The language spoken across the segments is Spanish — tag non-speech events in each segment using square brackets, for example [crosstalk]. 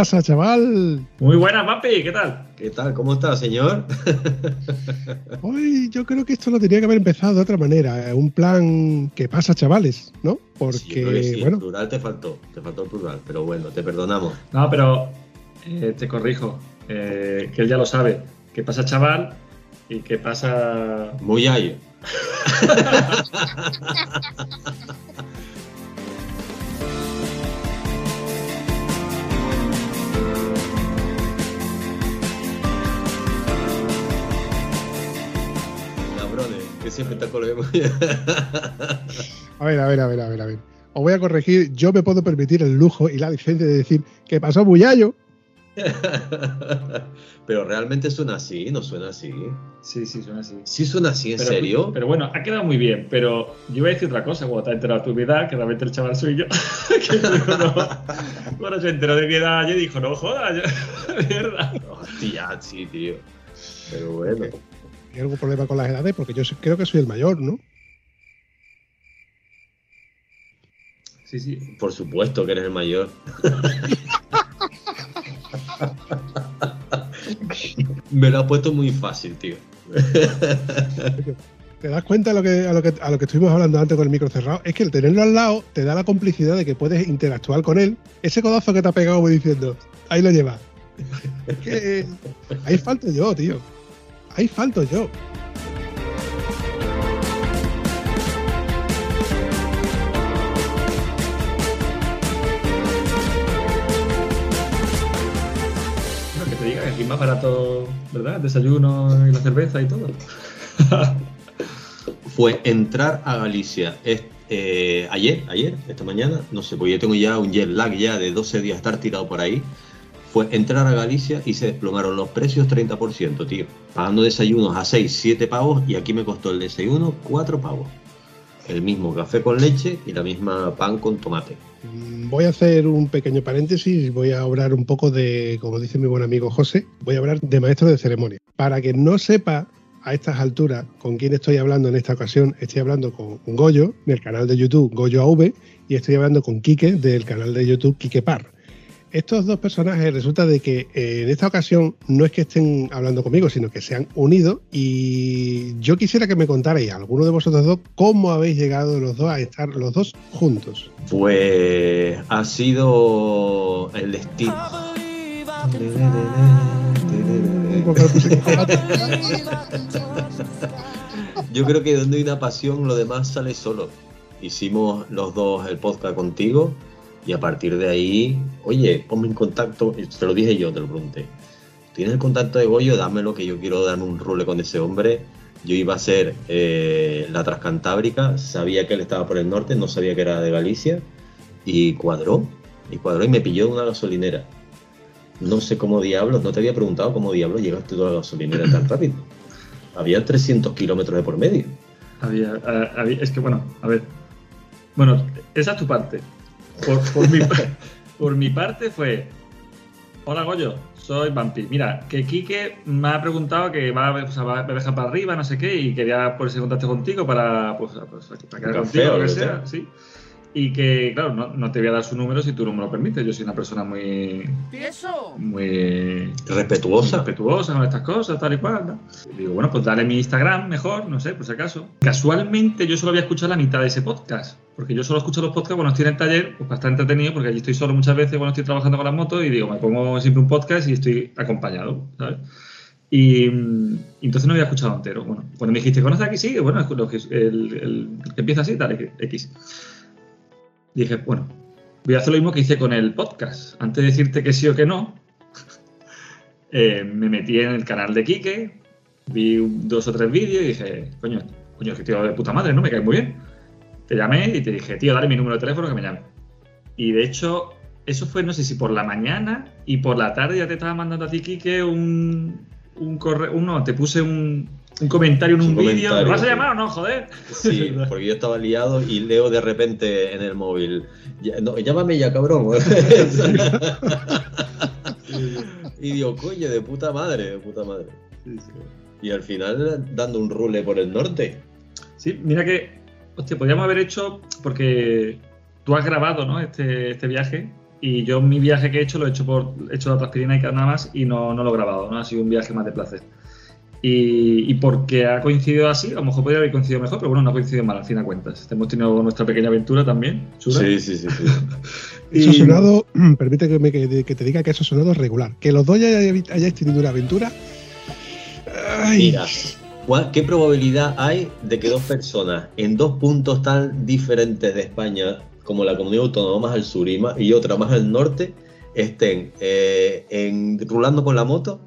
Pasa, chaval? Muy buena, papi, ¿qué tal? ¿Qué tal? ¿Cómo está, señor? [laughs] Hoy yo creo que esto lo tenía que haber empezado de otra manera. Un plan ¿qué pasa, chavales? ¿No? Porque, sí, bueno. El plural te faltó, te faltó el plural, pero bueno, te perdonamos. No, pero eh, te corrijo, eh, que él ya lo sabe. ¿Qué pasa, chaval? ¿Y qué pasa...? Muy ayo. [laughs] [laughs] que siempre está con. [laughs] A ver, a ver, a ver, a ver, a ver. Os voy a corregir, yo me puedo permitir el lujo y la licencia de decir ¿qué pasó, Buyayo? [laughs] Pero realmente suena así, no suena así. Sí, sí, suena así. Sí suena así, ¿en Pero- serio? Pero bueno, ha quedado muy bien. Pero yo iba a decir otra cosa cuando te has enterado de tu edad, que realmente el chaval soy yo. [laughs] que digo, no. Bueno, se enteró de mi edad y dijo, no jodas, yo- mierda. Hostia, sí, tío. Pero bueno. ¿Hay algún problema con las edades? Porque yo creo que soy el mayor, ¿no? Sí, sí. Por supuesto que eres el mayor. [laughs] Me lo has puesto muy fácil, tío. ¿Te das cuenta a lo, que, a, lo que, a lo que estuvimos hablando antes con el micro cerrado? Es que el tenerlo al lado te da la complicidad de que puedes interactuar con él. Ese codazo que te ha pegado como diciendo, ahí lo llevas. [laughs] Es que ahí falto yo, tío. Ahí falto yo. No, que te diga que aquí es más barato, ¿verdad? El desayuno y la cerveza y todo. [laughs] Fue entrar a Galicia es- eh, ayer, ayer, esta mañana, no sé, porque yo tengo ya un jet lag ya de 12 días estar tirado por ahí. Fue entrar a Galicia y se desplomaron los precios 30%, tío. Pagando desayunos a 6, 7 pavos y aquí me costó el desayuno 4 pavos. El mismo café con leche y la misma pan con tomate. Mm, Voy a hacer un pequeño paréntesis, voy a hablar un poco de, como dice mi buen amigo José, voy a hablar de maestro de ceremonia. Para que no sepa a estas alturas con quién estoy hablando en esta ocasión, estoy hablando con Goyo, del canal de YouTube Goyo AV, y estoy hablando con Quique, del canal de YouTube Quique Par. Estos dos personajes resulta de que eh, en esta ocasión no es que estén hablando conmigo, sino que se han unido y yo quisiera que me contarais, alguno de vosotros dos, cómo habéis llegado los dos a estar los dos juntos. Pues ha sido el destino. Yo creo que donde hay una pasión, lo demás sale solo. Hicimos los dos el podcast contigo y a partir de ahí, oye, ponme en contacto. Te lo dije yo, te lo pregunté. ¿Tienes el contacto de Goyo? Dámelo, que yo quiero darme un rule con ese hombre. Yo iba a hacer eh, la Transcantábrica, sabía que él estaba por el norte, no sabía que era de Galicia y cuadró. Y cuadró y me pilló en una gasolinera. No sé cómo diablos, no te había preguntado cómo diablos llegaste tú a la gasolinera tan [laughs] rápido. Había 300 kilómetros de por medio. Había, a- había- es que bueno, a ver. Bueno, esa es tu parte. Por, por mi, [laughs] por mi parte fue. Hola Goyo, soy Vampi. Mira, que Quique me ha preguntado que va, a- o sea, va a dejar para arriba, no sé qué, y quería ponerse en contacto contigo para, pues, pues, para quedar Un contigo, café o lo que sea. sí. Y que, claro, no, no te voy a dar su número si tú no me lo permites. Yo soy una persona muy. Muy. Respetuosa. respetuosa con estas cosas, tal y cual. ¿no? Y digo, bueno, pues dale mi Instagram mejor, no sé, por si acaso. Casualmente yo solo había escuchado la mitad de ese podcast, porque yo solo escucho los podcasts cuando estoy en el taller, pues para estar entretenido, porque allí estoy solo muchas veces cuando estoy trabajando con las motos y digo, me pongo siempre un podcast y estoy acompañado, ¿sabes? Y, y entonces no había escuchado entero. Bueno, cuando me dijiste, ¿conoces aquí? Sí, bueno, el, el- el que empieza así, dale, X. Dije, bueno, voy a hacer lo mismo que hice con el podcast. Antes de decirte que sí o que no, [laughs] eh, me metí en el canal de Quique, vi dos o tres vídeos y dije, coño, coño, que tío de puta madre, ¿no? Me cae muy bien. Te llamé y te dije, tío, dale mi número de teléfono que me llame. Y de hecho, eso fue, no sé si por la mañana y por la tarde ya te estaba mandando a ti, Quique, un, un correo, uno, te puse un, un comentario en Un vídeo. ¿Me vas a llamar o no, joder? Sí, [laughs] porque yo estaba liado y leo de repente en el móvil, "Ya- no, llámame ya, cabrón. [laughs] y digo, coño, de puta madre, de puta madre. Y al final dando un rule por el norte. Sí, mira que, hostia, podríamos haber hecho, porque tú has grabado, ¿no? Este, este viaje, y yo mi viaje que he hecho lo he hecho por he hecho la transpirina y nada más, y no, no lo he grabado, ¿no? Ha sido un viaje más de placer. Y, y porque ha coincidido así, a lo mejor podría haber coincidido mejor, pero bueno, no ha coincidido mal, al fin de cuentas. Hemos tenido nuestra pequeña aventura también, chula. Sí, sí, sí. sí. [laughs] Eso ha sonado, [clears throat] permite que, me- que- que te diga que eso ha sonado regular. Que los dos ya hayáis hayáis tenido una aventura. Ay, Mira, ¿cuál- ¿qué probabilidad hay de que dos personas en dos puntos tan diferentes de España, como la comunidad autónoma más al sur y, más- y otra más al norte, estén eh, en- rulando con la moto?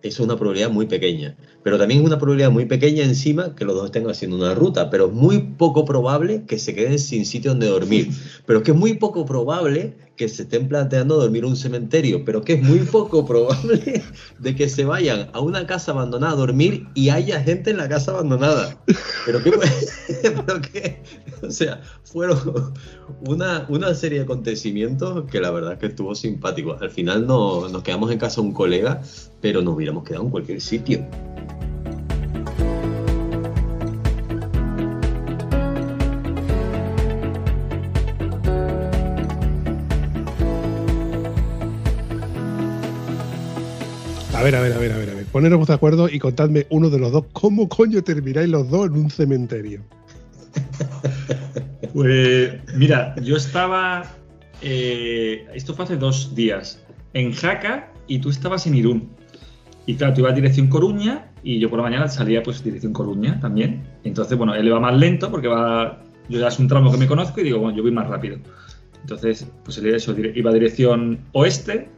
Eso es una probabilidad muy pequeña. Pero también es una probabilidad muy pequeña encima que los dos estén haciendo una ruta. Pero es muy poco probable que se queden sin sitio donde dormir. [laughs] Pero es que es muy poco probable que se estén planteando dormir en un cementerio. Pero que es muy poco probable [laughs] de que se vayan a una casa abandonada a dormir y haya gente en la casa abandonada. Pero que, [laughs] pero o sea, fueron una, una serie de acontecimientos que la verdad es que estuvo simpático. Al final no, nos quedamos en casa un colega, pero nos hubiéramos quedado en cualquier sitio. Ver, a ver, a ver, a ver, a. Poneros de acuerdo y contadme uno de los dos. ¿Cómo coño termináis los dos en un cementerio? [laughs] Pues mira, yo estaba. eh, esto fue hace dos días. En Jaca y tú estabas en Irún. Y claro, tú ibas dirección Coruña y yo por la mañana salía pues dirección Coruña también. Entonces, bueno, él iba más lento porque va. Yo ya es un tramo que me conozco y digo, bueno, yo voy más rápido. Entonces, pues él iba a dirección oeste,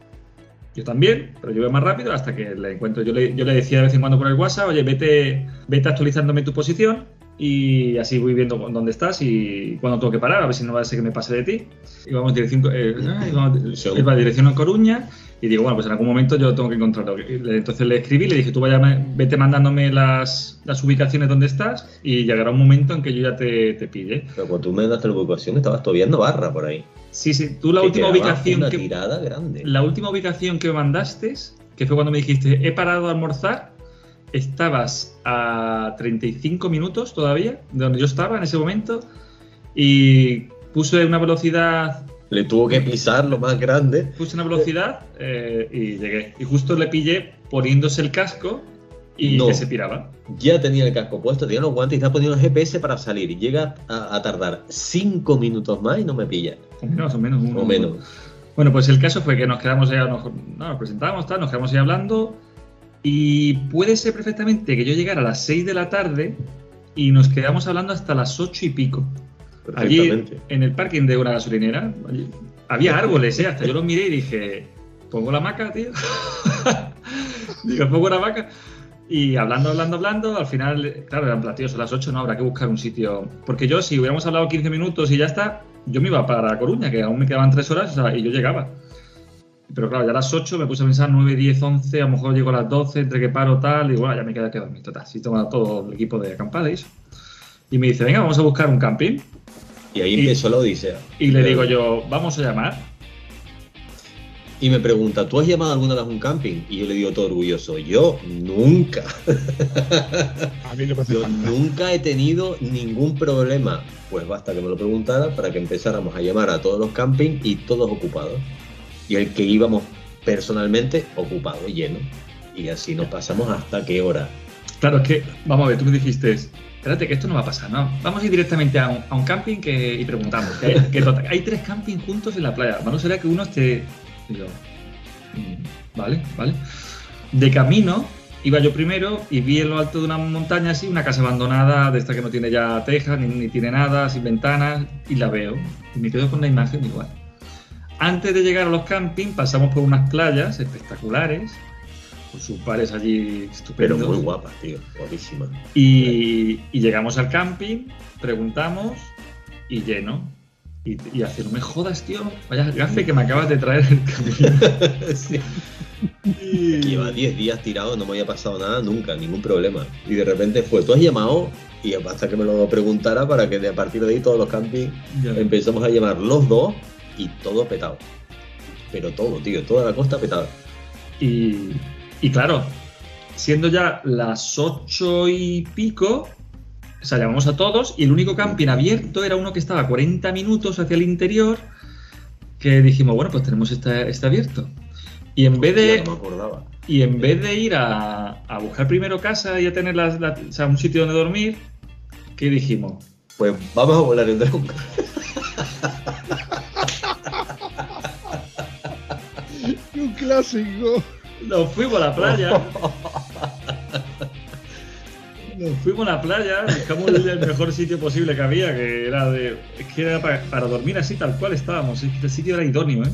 yo también, pero yo voy más rápido hasta que le encuentro. Yo le, yo le decía de vez en cuando por el WhatsApp, oye, vete, vete actualizándome tu posición y así voy viendo dónde estás y cuándo tengo que parar, a ver si no va a ser que me pase de ti. Y vamos dirección, eh, ah, dirección a Coruña y digo, bueno, pues en algún momento yo tengo que encontrarlo. Entonces le escribí, le dije, tú vaya, vete mandándome las, las ubicaciones donde estás y llegará un momento en que yo ya te, te pille. Pero cuando tú me mandaste la ubicación, estabas todavía en Navarra por ahí. Sí, sí, tú la última ubicación Una que... tirada grande. La última ubicación que me mandaste, que fue cuando me dijiste, he parado a almorzar, estabas a 35 minutos todavía, de donde yo estaba en ese momento, y puse una velocidad, Le tuvo que pisar lo más grande. puse una velocidad eh, y llegué. Y justo le pillé poniéndose el casco y No. que se piraba. Ya tenía el casco puesto, tenía los guantes y está poniendo el GPS para salir. Y llega a, a tardar cinco minutos más y no me pilla. O menos, o menos. uno. O menos. Bueno, pues el caso fue que nos quedamos ya, nos, no, nos presentamos, tal, nos quedamos ahí hablando. Y puede ser perfectamente que yo llegara a las 6 de la tarde y nos quedamos hablando hasta las 8 y pico. Allí en el parking de una gasolinera allí, había árboles, ¿eh? Hasta yo los miré y dije, pongo la maca, tío. [laughs] Digo, pongo la maca. Y hablando, hablando, hablando, al final, claro, eran platillos a las 8, no habrá que buscar un sitio. Porque yo, si hubiéramos hablado 15 minutos y ya está, yo me iba para Coruña, que aún me quedaban 3 horas o sea, y yo llegaba. Pero claro, ya a las 8 me puse a pensar 9, 10, 11, a lo mejor llego a las 12, entre que paro tal, y bueno, ya me queda que dormir. Total, si toma todo el equipo de acampada y eso. Y me dice, venga, vamos a buscar un camping. Y ahí y- empezó la odisea. Y le digo yo, vamos a llamar. Y me pregunta, ¿tú has llamado alguna vez a un camping? Y yo le digo todo orgulloso, yo nunca. [laughs] A mí no me Yo nunca he tenido ningún problema. Pues basta que me lo preguntara para que empezáramos a llamar a todos los campings y todos ocupados. Y el que íbamos personalmente, ocupado, lleno. Y así nos pasamos hasta qué hora. Claro, es que, vamos a ver, tú me dijiste, espérate que esto no va a pasar, ¿no? Vamos a ir directamente a un, a un camping que, y preguntamos. Que hay, que total- hay tres campings juntos en la playa. Bueno, será que uno esté... y yo, mm, vale, vale. De camino, iba yo primero y vi en lo alto de una montaña así una casa abandonada de esta que no tiene ya tejas ni, ni tiene nada, sin ventanas, y la veo. Y me quedo con la imagen igual. Antes de llegar a los campings pasamos por unas playas espectaculares, con sus bares allí Pero estupendos. muy guapa, tío. Guapísima. Y, y llegamos al camping, preguntamos y lleno. Y, y hace, no me jodas, tío. Vaya gafe que me acabas de traer el camping. [laughs] Sí. Y- Lleva 10 días tirado, no me había pasado nada nunca, ningún problema. Y de repente fue, tú has llamado y hasta que me lo preguntara para que de a partir de ahí todos los campings Ya. empezamos a llamar los dos y todo petado. Pero todo, tío, toda la costa petada. Y, y claro, siendo ya las ocho y pico, o sea, llamamos a todos y el único camping abierto era uno que estaba a 40 minutos hacia el interior, que dijimos, bueno, pues tenemos este, este abierto. Y en vez de, no me acordaba. y en vez de ir a, a buscar primero casa y a tener la- o sea, un sitio donde dormir, ¿qué dijimos? Pues vamos a volar en dron. [laughs] Un clásico. Nos fuimos a la playa. [laughs] Fuimos a la playa, buscamos el, el mejor sitio posible que había, que era de. Es que era para, para dormir así tal cual estábamos. Es que el sitio era idóneo, ¿eh?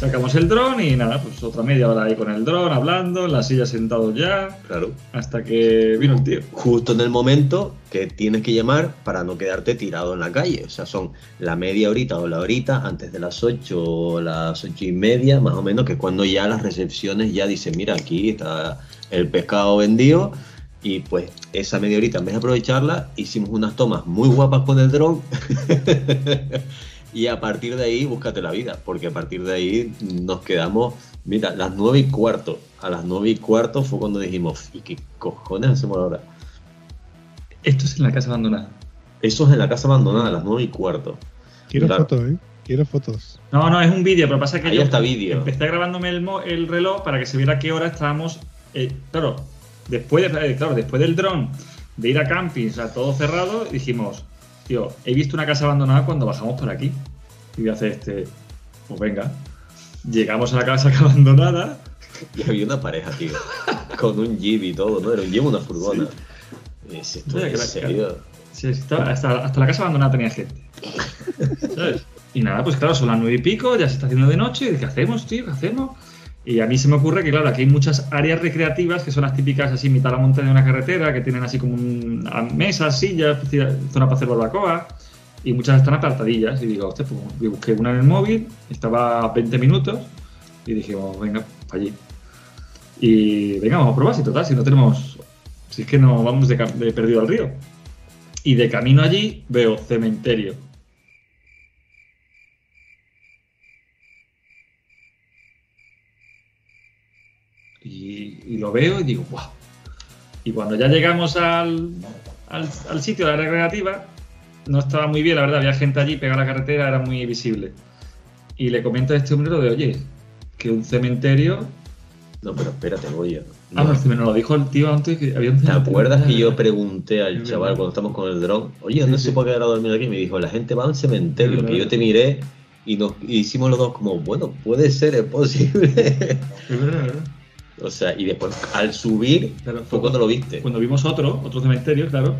Sacamos el dron y nada, pues otra media hora ahí con el dron, hablando, en la silla sentados ya, Claro. hasta que vino el tío. Justo en el momento que tienes que llamar para no quedarte tirado en la calle. O sea, son la media horita o la horita antes de las 8 o las ocho y media, más o menos, que es cuando ya las recepciones ya dicen, mira, aquí está el pescado vendido. Y pues esa media horita, en vez de aprovecharla, hicimos unas tomas muy guapas con el dron. [laughs] y a partir de ahí, búscate la vida, porque a partir de ahí nos quedamos, mira, las nueve y cuarto. A las nueve y cuarto fue cuando dijimos, ¿y qué cojones hacemos ahora? Esto es en la casa abandonada. Eso es en la casa abandonada a las 9 y cuarto. Quiero Claro. fotos, ¿eh? Quiero fotos. No, no, es un vídeo, pero pasa que Ahí yo está vídeo. empecé grabándome el, mo- el reloj para que se viera qué hora estábamos. eh, claro, después, de, claro, después del dron, de ir a camping, o sea, todo cerrado, dijimos, tío, he visto una casa abandonada cuando bajamos por aquí. Y voy a hacer este, pues venga. Llegamos a la casa [laughs] abandonada, Y había una pareja, tío. con un jeep y todo, ¿no? Era un jeep, una furgona. Y dice, ¿esto Oye, en serio? Sí, estaba- hasta, hasta la casa abandonada tenía gente. [laughs] ¿Sabes? Y nada, pues claro, son las nueve y pico, ya se está haciendo de noche. ¿Qué hacemos, tío? ¿Qué hacemos? Y a mí se me ocurre que, claro, aquí hay muchas áreas recreativas que son las típicas así, mitad de la montaña de una carretera, que tienen así como un- mesas, sillas, zona para hacer barbacoa. Y muchas están apartadillas. Y digo, hostia, pues yo busqué una en el móvil, estaba a 20 minutos. Y dijimos, venga, para allí. Y venga, vamos a probar, si total, si no tenemos. Si es que no vamos de perdido al río. Y de camino allí veo cementerio. Y, lo veo y digo, ¡guau! Y cuando ya llegamos al, al, al sitio de la recreativa, no estaba muy bien, la verdad, había gente allí pegada a la carretera, era muy visible. Y le comento a este hombre lo de, oye, que un cementerio. No, pero espérate, Goya. Ah, no, el cementerio, nos lo dijo el tío antes que había un ¿Te acuerdas que yo pregunté al Es chaval verdad. cuando estamos con el dron? Oye, ¿dónde Sí, se sí. puede quedar a dormir aquí? Y me dijo, la gente va a un cementerio. Que yo te miré y nos y hicimos los dos como, bueno, puede ser, es posible. Es verdad, verdad. O sea, y después al subir Claro, fue cuando lo viste. Cuando vimos otro, otro cementerio, claro.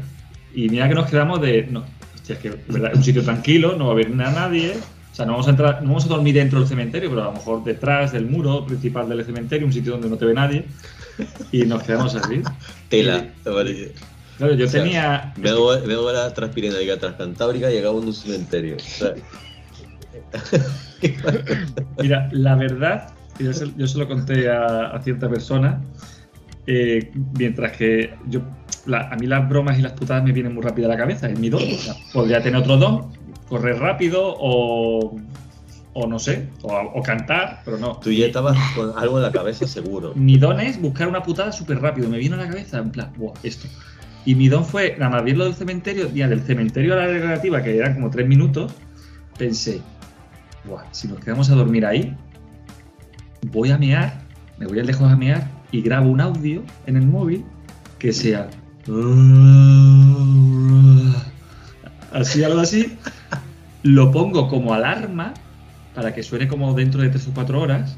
Y mira que nos quedamos de. No, hostia, es que ¿verdad? es un sitio tranquilo, no va a haber a nadie. O sea, no vamos a entrar, no vamos a dormir dentro del cementerio, pero a lo mejor detrás del muro principal del cementerio, un sitio donde no te ve nadie. Y nos quedamos así. Tela. Vale. Claro, yo O sea, tenía. Veo, veo la transpirenaica transcantábrica y acabo en un cementerio. O sea, Mira, la verdad, yo se, yo se lo conté a, a cierta persona, eh, mientras que yo, la- a mí las bromas y las putadas me vienen muy rápido a la cabeza, es mi don. O sea, podría tener otro don, correr rápido o, o no sé, o, o cantar, pero no. tú ya estabas con algo en la cabeza seguro. Mi don es buscar una putada súper rápido. Me vino a la cabeza, en plan, buah, esto. Y mi don fue, nada más bien lo del cementerio, ya del cementerio a la recreativa, que eran como tres minutos, pensé, buah, si nos quedamos a dormir ahí, voy a mear, me voy al lejos a mear y grabo un audio en el móvil que sea. así, algo así. Lo pongo como alarma para que suene como dentro de 3 o 4 horas.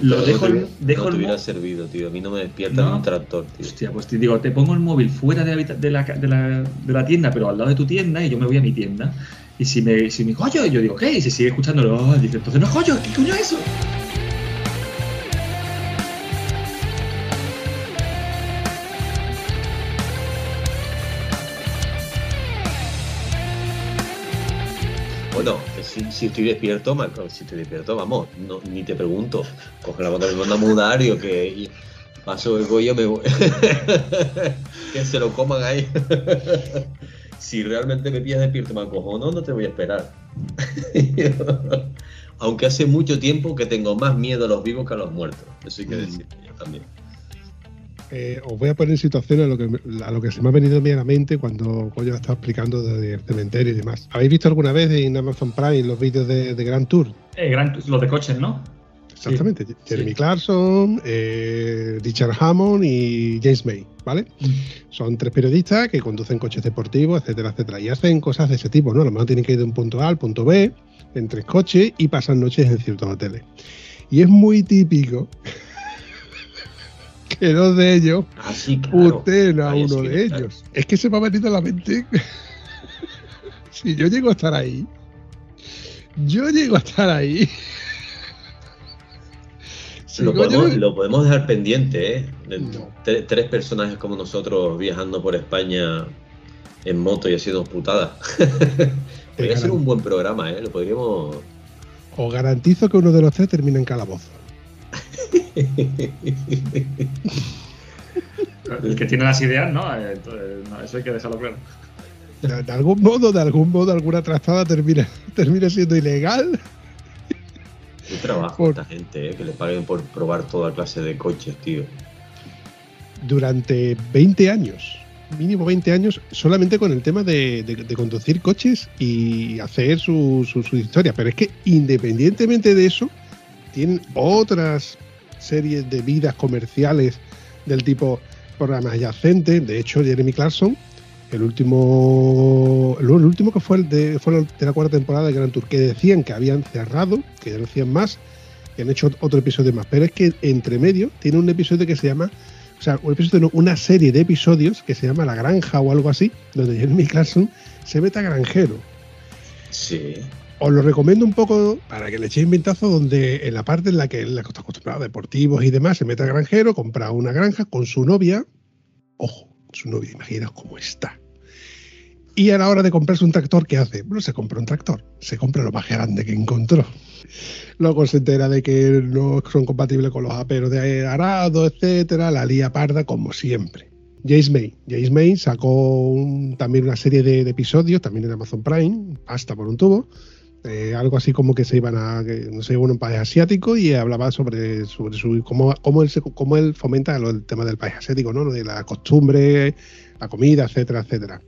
Lo No dejo, dejo no el te hubiera servido, tío. A mí no me despierta ¿No? un tractor, tío. Hostia, pues te digo, te pongo el móvil fuera de la, de, la, de, la, de la tienda, pero al lado de tu tienda, y yo me voy a mi tienda. Y si me, si me dijo, yo digo, ¿qué? Y si sigue escuchándolo, "Oh", dice, entonces no es ¿qué coño es eso? Si, si estoy despierto, ma- si estoy despierto, vamos, no, ni te pregunto. Coge la banda me manda que y paso el gollo me voy. [laughs] que se lo coman ahí. [laughs] si realmente me pillas despierto, me acojono, no te voy a esperar. [laughs] Aunque hace mucho tiempo que tengo más miedo a los vivos que a los muertos. Eso hay que Mm. decir yo también. Eh, os voy a poner en situación a lo, que, a lo que se me ha venido a mí a la mente cuando Goyo estaba explicando de- del cementerio y demás. ¿Habéis visto alguna vez en Amazon Prime los vídeos de, de Grand Tour? Eh, gran, los de coches, ¿no? Exactamente. Jeremy sí. Clarkson, eh, Richard Hammond y James May, ¿vale? Son tres periodistas que conducen coches deportivos, etcétera, etcétera, y hacen cosas de ese tipo, ¿no? A lo mejor tienen que ir de un punto A al punto B en tres coches y pasan noches en ciertos hoteles. Y es muy típico que dos de ellos Ah, sí, claro. usted uno sí, de claro. ellos. Es que se me ha venido a la mente. [laughs] si yo llego a estar ahí, yo llego a estar ahí. Si Lo podemos, lo podemos dejar pendiente, ¿eh? De- No. tre- tres personajes como nosotros viajando por España en moto y haciendo putadas. [laughs] Podría ser un buen programa, ¿eh? Lo podríamos... Os garantizo que uno de los tres termina en calabozo. [laughs] El que tiene las ideas, ¿no? Eh, entonces, no, eso hay que dejarlo claro. De, de algún modo, de algún modo, alguna trazada termina, [laughs] termina siendo ilegal. Qué trabajo Por- esta gente, ¿eh? Que le paguen por probar toda clase de coches, tío. Durante 20 años, mínimo 20 años, solamente con el tema de, de- de conducir coches y hacer su, su, su historia. Pero es que independientemente de eso, tienen otras series de vidas comerciales del tipo programas adyacentes. De hecho, Jeremy Clarkson, el último, el, último que fue el de, fue de la cuarta temporada de Grand Tour, que decían que habían cerrado, que ya no hacían más, que han hecho otro episodio más. Pero es que entre medio tiene un episodio que se llama, o sea, un episodio, no, una serie de episodios que se llama La Granja o algo así, donde Jeremy Clarkson se mete a granjero. Sí. Os lo recomiendo un poco para que le echéis un vistazo donde en la parte en la que él está acostumbrado deportivos y demás, se mete a granjero, compra una granja con su novia. Ojo, su novia, imaginaos cómo está. Y a la hora de comprarse un tractor, ¿qué hace? Bueno, se compra un tractor, se compra lo más grande que encontró. Luego se entera de que no son compatibles con los aperos de arado, etcétera, la lía parda como siempre. James May. James May sacó también una serie de, de episodios, también en Amazon Prime, hasta por un tubo, eh, algo así como que se iban a, no sé, un país asiático y hablaba sobre, sobre su, cómo, cómo, él se- cómo él fomenta el tema del país asiático, ¿no? De la costumbre, la comida, etcétera, etcétera.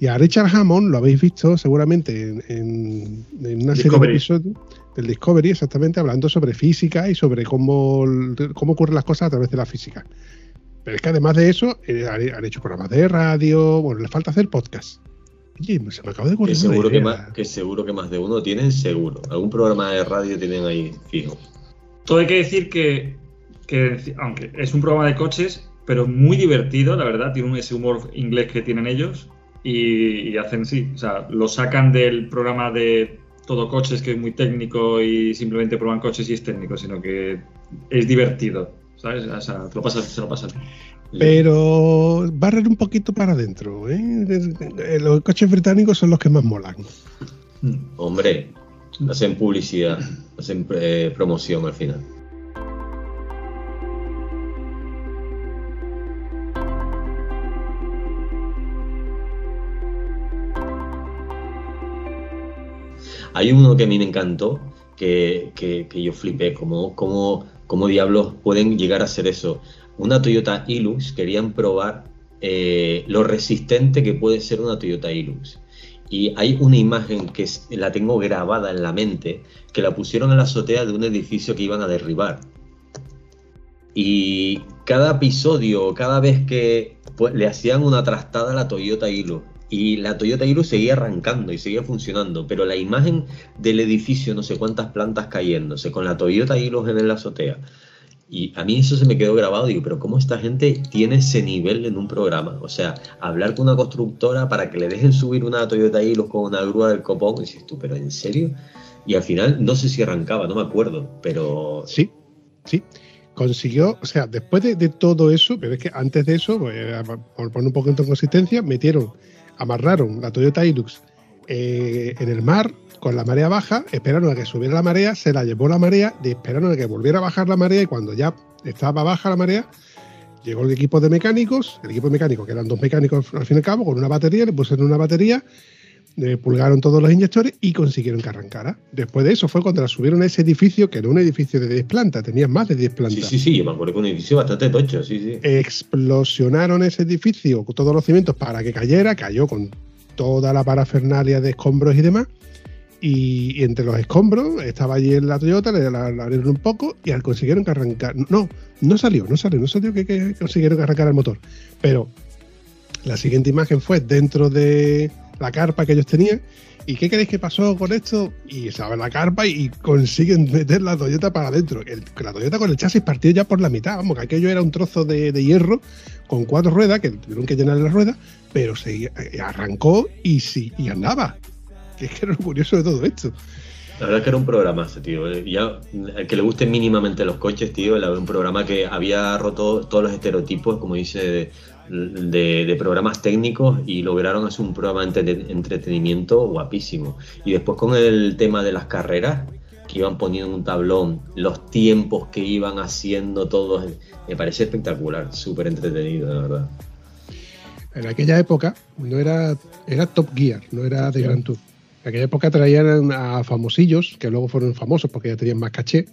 Y a Richard Hammond lo habéis visto seguramente en, en- en una serie de episodios del Discovery, exactamente, hablando sobre física y sobre cómo, cómo ocurren las cosas a través de la física. Pero es que además de eso, eh, han, hecho programas de radio, bueno, les falta hacer podcast. Oye, se me acaba de ocurrir Que seguro que, más, que seguro que más de uno tienen, seguro. Algún programa de radio tienen ahí fijo. Todo hay que decir que, que, aunque es un programa de coches, pero muy divertido, la verdad, tiene un- ese humor inglés que tienen ellos y, y hacen, sí, o sea, lo sacan del programa de todo coches, que es muy técnico y simplemente prueban coches y es técnico, sino que es divertido, ¿sabes? O sea, te lo pasas, se lo pasan. Pero barrer un poquito para adentro. ¿eh? Eh, Los coches británicos son los que más molan. Mm. Hombre, hacen publicidad, hacen eh, promoción al final. Hay uno que a mí me encantó, que, que- que yo flipé, como, como, como diablos pueden llegar a hacer eso. Una Toyota Hilux querían probar eh, lo resistente que puede ser una Toyota Hilux. Y hay una imagen que la tengo grabada en la mente, que la pusieron en la azotea de un edificio que iban a derribar. Y cada episodio, cada vez que pues, le hacían una trastada a la Toyota Hilux, y la Toyota Hilux seguía arrancando y seguía funcionando, pero la imagen del edificio, no sé cuántas plantas cayéndose, con la Toyota Hilux en la azotea. Y a mí eso se me quedó grabado, digo, pero ¿cómo esta gente tiene ese nivel en un programa? O sea, hablar con una constructora para que le dejen subir una Toyota Hilux con una grúa del copón, y dices tú, pero ¿en serio? Y al final no sé si arrancaba, no me acuerdo, pero... Sí, sí consiguió, o sea, después de, todo eso, pero es que antes de eso, pues, por poner un poco en consistencia, metieron amarraron la Toyota Hilux eh, en el mar con la marea baja, esperaron a que subiera la marea, se la llevó la marea, y esperaron a que volviera a bajar la marea y cuando ya estaba baja la marea, llegó el equipo de mecánicos, el equipo de mecánicos, que eran dos mecánicos al fin y al cabo, con una batería, le pusieron una batería, le pulgaron todos los inyectores y consiguieron que arrancara. Después de eso fue cuando la subieron a ese edificio, que era un edificio de 10 plantas, tenía más de 10 plantas. Sí, sí, sí, yo me acuerdo que un edificio bastante tocho, sí, sí. Explosionaron ese edificio con todos los cimientos para que cayera, cayó con toda la parafernalia de escombros y demás. Y, entre los escombros estaba allí en la Toyota, le la, abrieron un poco y al consiguieron que arrancar. No, no salió, no salió, no salió que, consiguieron que arrancar el motor. Pero la siguiente imagen fue dentro de la carpa que ellos tenían. ¿Y qué creéis que pasó con esto? Y se abre la carpa y, consiguen meter la Toyota para adentro. la Toyota con el chasis partió ya por la mitad. Vamos, que aquello era un trozo de, hierro con cuatro ruedas, que tuvieron que llenar las ruedas, pero se eh, arrancó y sí, y andaba. Que es que era lo curioso de todo esto. La verdad es que era un programa ese tío. Eh. Ya, que le gusten mínimamente los coches, tío. Era un programa que había roto todos los estereotipos, como dice, de, programas técnicos y lograron hacer un programa de entretenimiento guapísimo. Y después con el tema de las carreras, que iban poniendo en un tablón los tiempos que iban haciendo todos, me parece espectacular, súper entretenido, la verdad. En aquella época no era, era Top Gear, no era de Grand Tour. En aquella época traían a famosillos, que luego fueron famosos porque ya tenían más caché,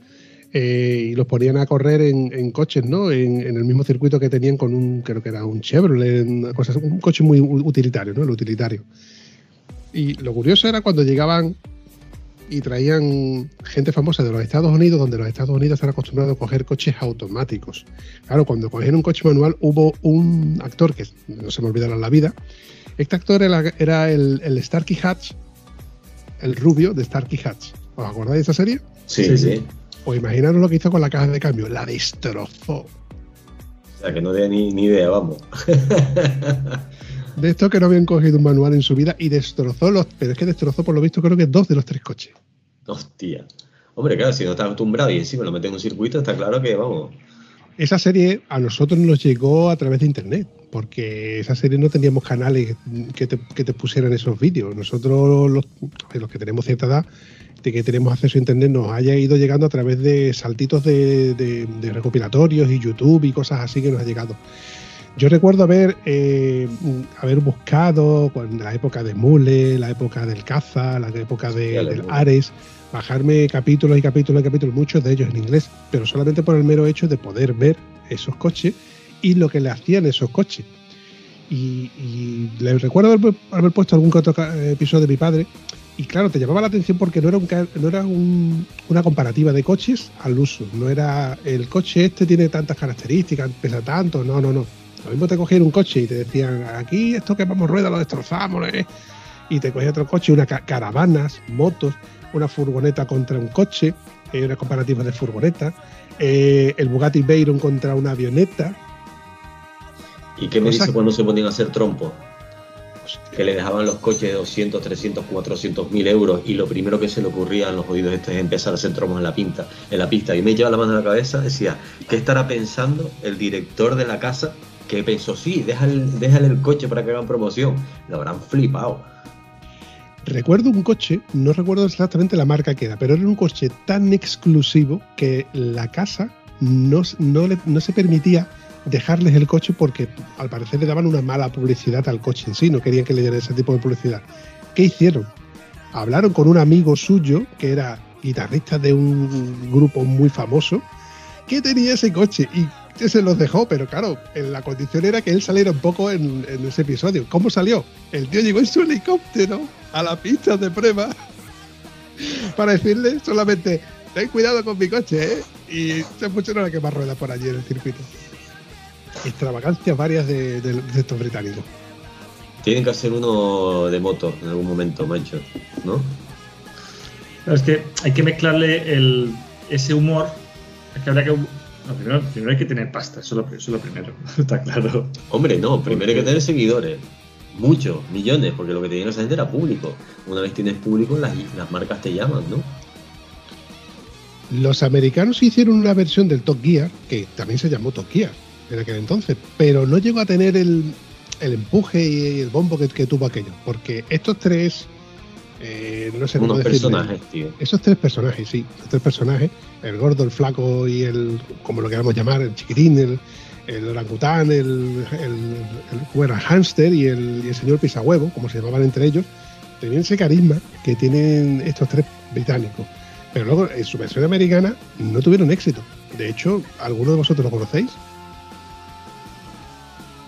eh, y los ponían a correr en, coches, ¿no? En, el mismo circuito que tenían con un, creo que era un Chevrolet, un coche muy utilitario, ¿no? El utilitario. Y lo curioso era cuando llegaban y traían gente famosa de los Estados Unidos, donde los Estados Unidos están acostumbrados a coger coches automáticos. Claro, cuando cogieron un coche manual hubo un actor que no se me olvidará la vida. Este actor era, el, el Starkey Hatch, el rubio de Starkey Hatch. ¿Os acordáis de esa serie? sí. sí. Pues imaginaros lo que hizo con la caja de cambio, la destrozó. O sea, que no tenía ni, idea, vamos. [laughs] de esto que no habían cogido un manual en su vida y destrozó los, pero es que destrozó por lo visto creo que dos de los tres coches. Hostia. Hombre, claro, si no está acostumbrado y encima lo meten en un circuito, está claro que vamos. Esa serie a nosotros nos llegó a través de internet, porque esa serie no teníamos canales que te, que te pusieran esos vídeos. Nosotros, los, los que tenemos cierta edad, de que tenemos acceso a Internet nos haya ido llegando a través de saltitos de, recopilatorios y YouTube y cosas así que nos ha llegado. Yo recuerdo haber, eh, haber buscado en la época de Mule, la época del Caza, la época de, del Ares, bajarme capítulos y capítulos y capítulos, muchos de ellos en inglés, pero solamente por el mero hecho de poder ver esos coches y lo que le hacían esos coches. Y, le recuerdo haber, puesto algún otro episodio de mi padre y claro, te llamaba la atención porque no era, un, no era una comparativa de coches al uso. No era el coche este tiene tantas características, pesa tanto. No, no, no. Lo mismo te cogían un coche y te decían, aquí esto que vamos ruedas lo destrozamos. ¿eh? Y te cogía otro coche, unas caravanas, motos, una furgoneta contra un coche, eh, una comparativa de furgoneta, eh, el Bugatti Veyron contra una avioneta. ¿Y qué me dice cuando se ponían a hacer trompos? que le dejaban los coches de 200, 300, 400 mil euros y lo primero que se le ocurría a los oídos este es empezar a hacer tromos en la, pinta, en la pista. Y me lleva la mano a la cabeza, decía, ¿qué estará pensando el director de la casa? Que pensó, sí, déjale, déjale el coche para que hagan promoción. Lo habrán flipado. Recuerdo un coche, no recuerdo exactamente la marca que era, pero era un coche tan exclusivo que la casa no, no, no se permitía dejarles el coche porque al parecer le daban una mala publicidad al coche en sí, no querían que le dieran ese tipo de publicidad. ¿Qué hicieron? Hablaron con un amigo suyo que era guitarrista de un grupo muy famoso que tenía ese coche y se los dejó, pero claro, la condición era que él saliera un poco en, ese episodio. ¿Cómo salió? El tío llegó en su helicóptero a la pista de prueba [laughs] para decirle solamente, ten cuidado con mi coche, ¿eh? Y se pusieron a quemar ruedas por allí en el circuito extravagancias varias de, estos británicos. Tienen que hacer uno de moto en algún momento, macho, ¿no? es que hay que mezclarle el, ese humor. Es que habría que. no, primero, primero hay que tener pasta, eso es lo, eso es lo primero, [laughs] está claro. Hombre, no, primero hay que tener seguidores. Muchos, millones, porque lo que tenía esa gente era público. Una vez tienes público, las, las marcas te llaman, ¿no? Los americanos hicieron una versión del Top Gear, que también se llamó Top Gear en aquel entonces, pero no llegó a tener el, el empuje y el bombo que, que tuvo aquello, porque estos tres, eh, no sé Unos personajes, tío. Esos tres personajes, sí, esos tres personajes, el gordo, el flaco y el, como lo queramos llamar, el chiquitín, el, el orangután, el, el, el, hámster y el, y el señor pisahuevo, como se llamaban entre ellos, tenían ese carisma que tienen estos tres británicos. Pero luego en su versión americana no tuvieron éxito. De hecho, ¿alguno de vosotros lo conocéis?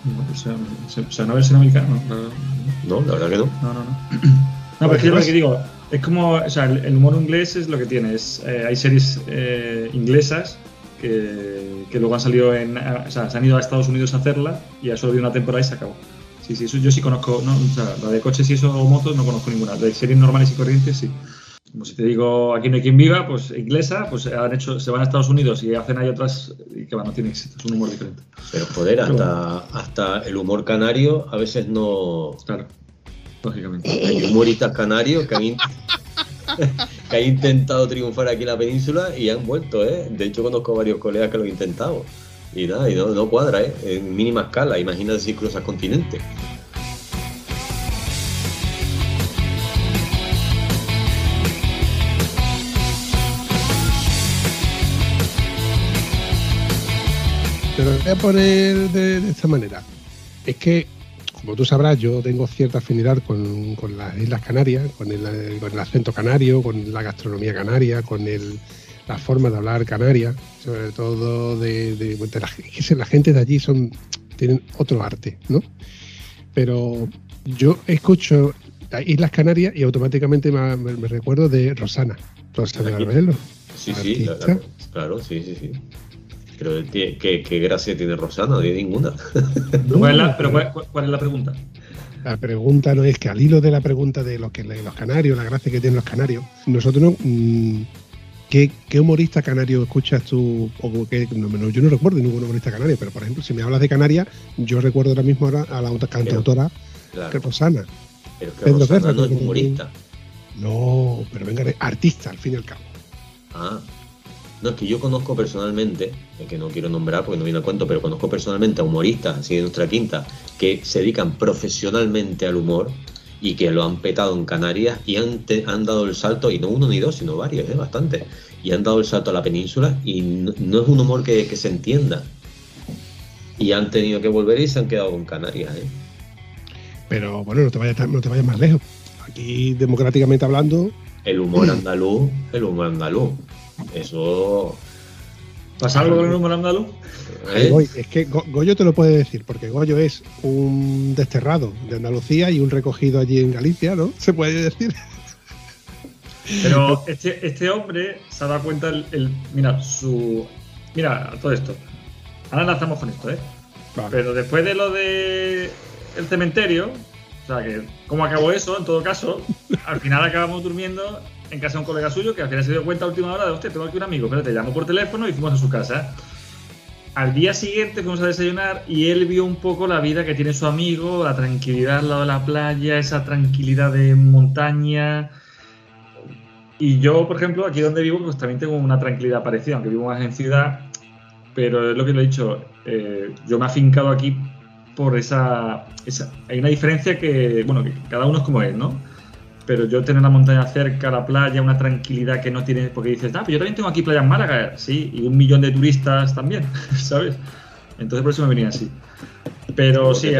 No, o, sea, o sea, no versión americana, no. No, No, la verdad que no. no, no. No, [clears throat] no pero es que yo lo que digo, es como, o sea, el, humor inglés es lo que tiene. Es, eh, hay series eh, inglesas que, que luego han salido en. O sea, se han ido a Estados Unidos a hacerla y ya solo vi una temporada y se acabó. Sí, sí, eso yo sí conozco. No, o sea, la de coches y eso o motos no conozco ninguna. De series normales y corrientes sí. Como si te digo, aquí no hay quien viva, pues inglesa, pues han hecho, se van a Estados Unidos y hacen ahí otras y que no tiene éxito, es un humor diferente. Pero joder, hasta, hasta el humor canario a veces no. Claro, lógicamente. Hay humoristas canarios que han, in- [laughs] que han intentado triunfar aquí en la península y han vuelto, ¿eh? De hecho, conozco varios colegas que lo han intentado. Y nada, y no, no cuadra, ¿eh? En mínima escala, imagínate si cruzas continente. Te lo voy a poner de, de esta manera. Es que, como tú sabrás, yo tengo cierta afinidad con, con las Islas Canarias, con el, con el acento canario, con la gastronomía canaria, con el, la forma de hablar canaria, sobre todo de, de- de la, gente de allí son tienen otro arte, ¿no? Pero yo escucho las Islas Canarias y automáticamente me, recuerdo de Rosana, Rosana Aquí. Arbelo. Sí, sí, la- claro, sí, sí, sí. Pero tie- ¿qué, qué gracia tiene Rosana? No tiene ninguna. Pero [laughs] ¿cuál es la, pero cuál- cuál- cuál es la pregunta? La pregunta no es que al hilo de la pregunta de los, que, de los canarios, la gracia que tienen los canarios, nosotros no. mm, ¿qué, qué humorista canario escuchas tú? O qué- no, no, yo no recuerdo ningún humorista canario, pero por ejemplo, si me hablas de Canarias, yo recuerdo ahora mismo ahora a la otra cantautora Claro. Rosana. Pero es que Pedro Rosana no es creo que humorista. No, pero venga, artista al fin y al cabo. Ah. No, es que yo conozco personalmente, que no quiero nombrar porque no viene a cuento, pero conozco personalmente a humoristas así de nuestra quinta que se dedican profesionalmente al humor y que lo han petado en Canarias y han, te- han dado el salto, y no uno ni dos, sino varios, ¿eh? bastante, y han dado el salto a la península y no, no es un humor que, que se entienda. Y han tenido que volver y se han quedado con Canarias. ¿eh? Pero bueno, no te vayas, no te vayas más lejos. Aquí, democráticamente hablando, El humor andaluz, el humor andaluz. Eso... ¿Pasa algo con el humor andaluz? ¿eh? voy. Es que Go- Goyo te lo puede decir, porque Goyo es un desterrado de Andalucía y un recogido allí en Galicia, ¿no? Se puede decir. Pero [laughs] este, este hombre se ha dado cuenta el, el- mira, su mira, todo esto. Ahora enlazamos con esto, ¿eh? Vale. Pero después de lo de el cementerio, o sea que cómo acabó eso, en todo caso, al final acabamos durmiendo en casa de un colega suyo que al final se dio cuenta a última hora de, hostia, tengo aquí un amigo, pero te llamó por teléfono y fuimos a su casa. Al día siguiente fuimos a desayunar y él vio un poco la vida que tiene su amigo, la tranquilidad al lado de la playa, esa tranquilidad de montaña. Y yo, por ejemplo, aquí donde vivo, pues también tengo una tranquilidad parecida, aunque vivo más en ciudad, pero es lo que le he dicho, eh, yo me he afincado aquí por esa, esa- Hay una diferencia que, bueno, que cada uno es como es, ¿no? Pero yo tener la montaña cerca, la playa, una tranquilidad que no tienes, porque dices, ah, pero yo también tengo aquí playa en Málaga, sí, y un millón de turistas también, [laughs] ¿sabes? Entonces por eso me venía así. Pero sí,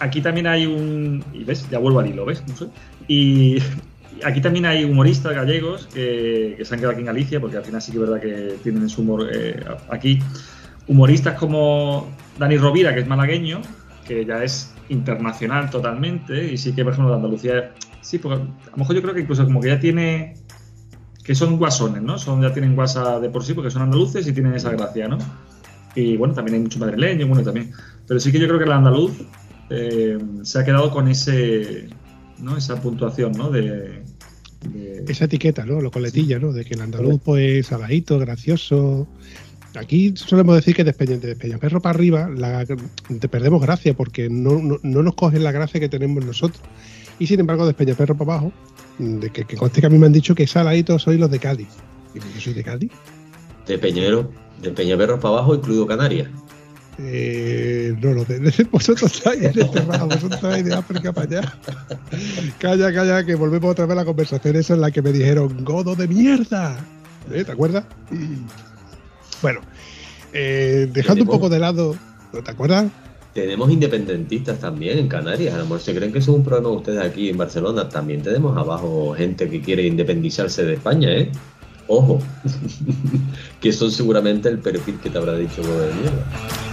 aquí también hay un. Y ves, ya vuelvo al hilo, ¿ves? No sé. Y [laughs] aquí también hay humoristas gallegos que, que se han quedado aquí en Galicia, porque al final sí que es verdad que tienen su humor eh, aquí. Humoristas como Dani Rovira, que es malagueño, que ya es internacional totalmente, y sí que, por ejemplo, de Andalucía. Sí, porque a lo mejor yo creo que incluso como que ya tiene. Que son guasones, ¿no? Son, ya tienen guasa de por sí, porque son andaluces y tienen esa gracia, ¿no? Y bueno, también hay mucho madrileño, bueno, también. Pero sí que yo creo que el andaluz eh, se ha quedado con ese, ¿no? esa puntuación, ¿no? De, de- Esa etiqueta, ¿no? Lo coletilla, ¿no? De que el andaluz, pues, saladito, gracioso. Aquí solemos decir que de Despeñaperro para arriba la, te perdemos gracia porque no, no, no nos cogen la gracia que tenemos nosotros. Y sin embargo, de Despeñaperro para abajo, de que, que conste que a mí me han dicho que saladitos soy los de Cádiz. Digo, yo soy de Cádiz. De Peñero, de Peñaperros para abajo, incluido Canarias. Eh, no lo de, [laughs] vosotros estáis en este lado, vosotros estáis de África para allá. Calla, calla, que volvemos otra vez a la conversación esa en la que me dijeron, godo de mierda. ¿Eh? ¿Te acuerdas? Bueno, eh, dejando un poco de lado, ¿te acuerdas? Tenemos independentistas también en Canarias. A lo mejor se creen que eso es un problema de ustedes aquí en Barcelona. También tenemos abajo gente que quiere independizarse de España, ¿eh? Ojo. [laughs] que son seguramente el perfil que te habrá dicho de mierda.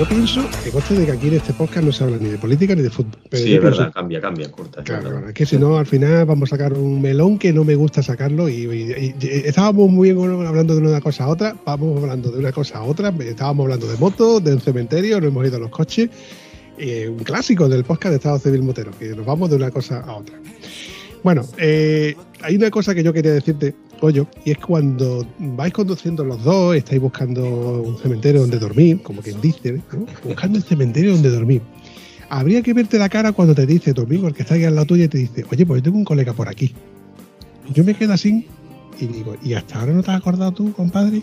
Yo pienso que conste de que aquí en este podcast no se habla ni de política ni de fútbol. Pero sí, es pienso- verdad, cambia, cambia, corta. Claro, claro, es que si no, al final vamos a sacar un melón que no me gusta sacarlo. Y, y- y- estábamos muy bien hablando de una cosa a otra, vamos hablando de una cosa a otra. Estábamos hablando de motos, de un cementerio, nos hemos ido a los coches. eh, un clásico del podcast de Estado Civil Motero, que nos vamos de una cosa a otra. Bueno, eh, hay una cosa que yo quería decirte, Goyo, y es cuando vais conduciendo los dos, estáis buscando un cementerio donde dormir, como quien dice, ¿no? buscando un cementerio donde dormir habría que verte la cara cuando te dice tu amigo, el que está ahí al lado tuya, y te dice, oye, pues yo tengo un colega por aquí. Yo me quedo así y digo, ¿y hasta ahora no te has acordado tú, compadre?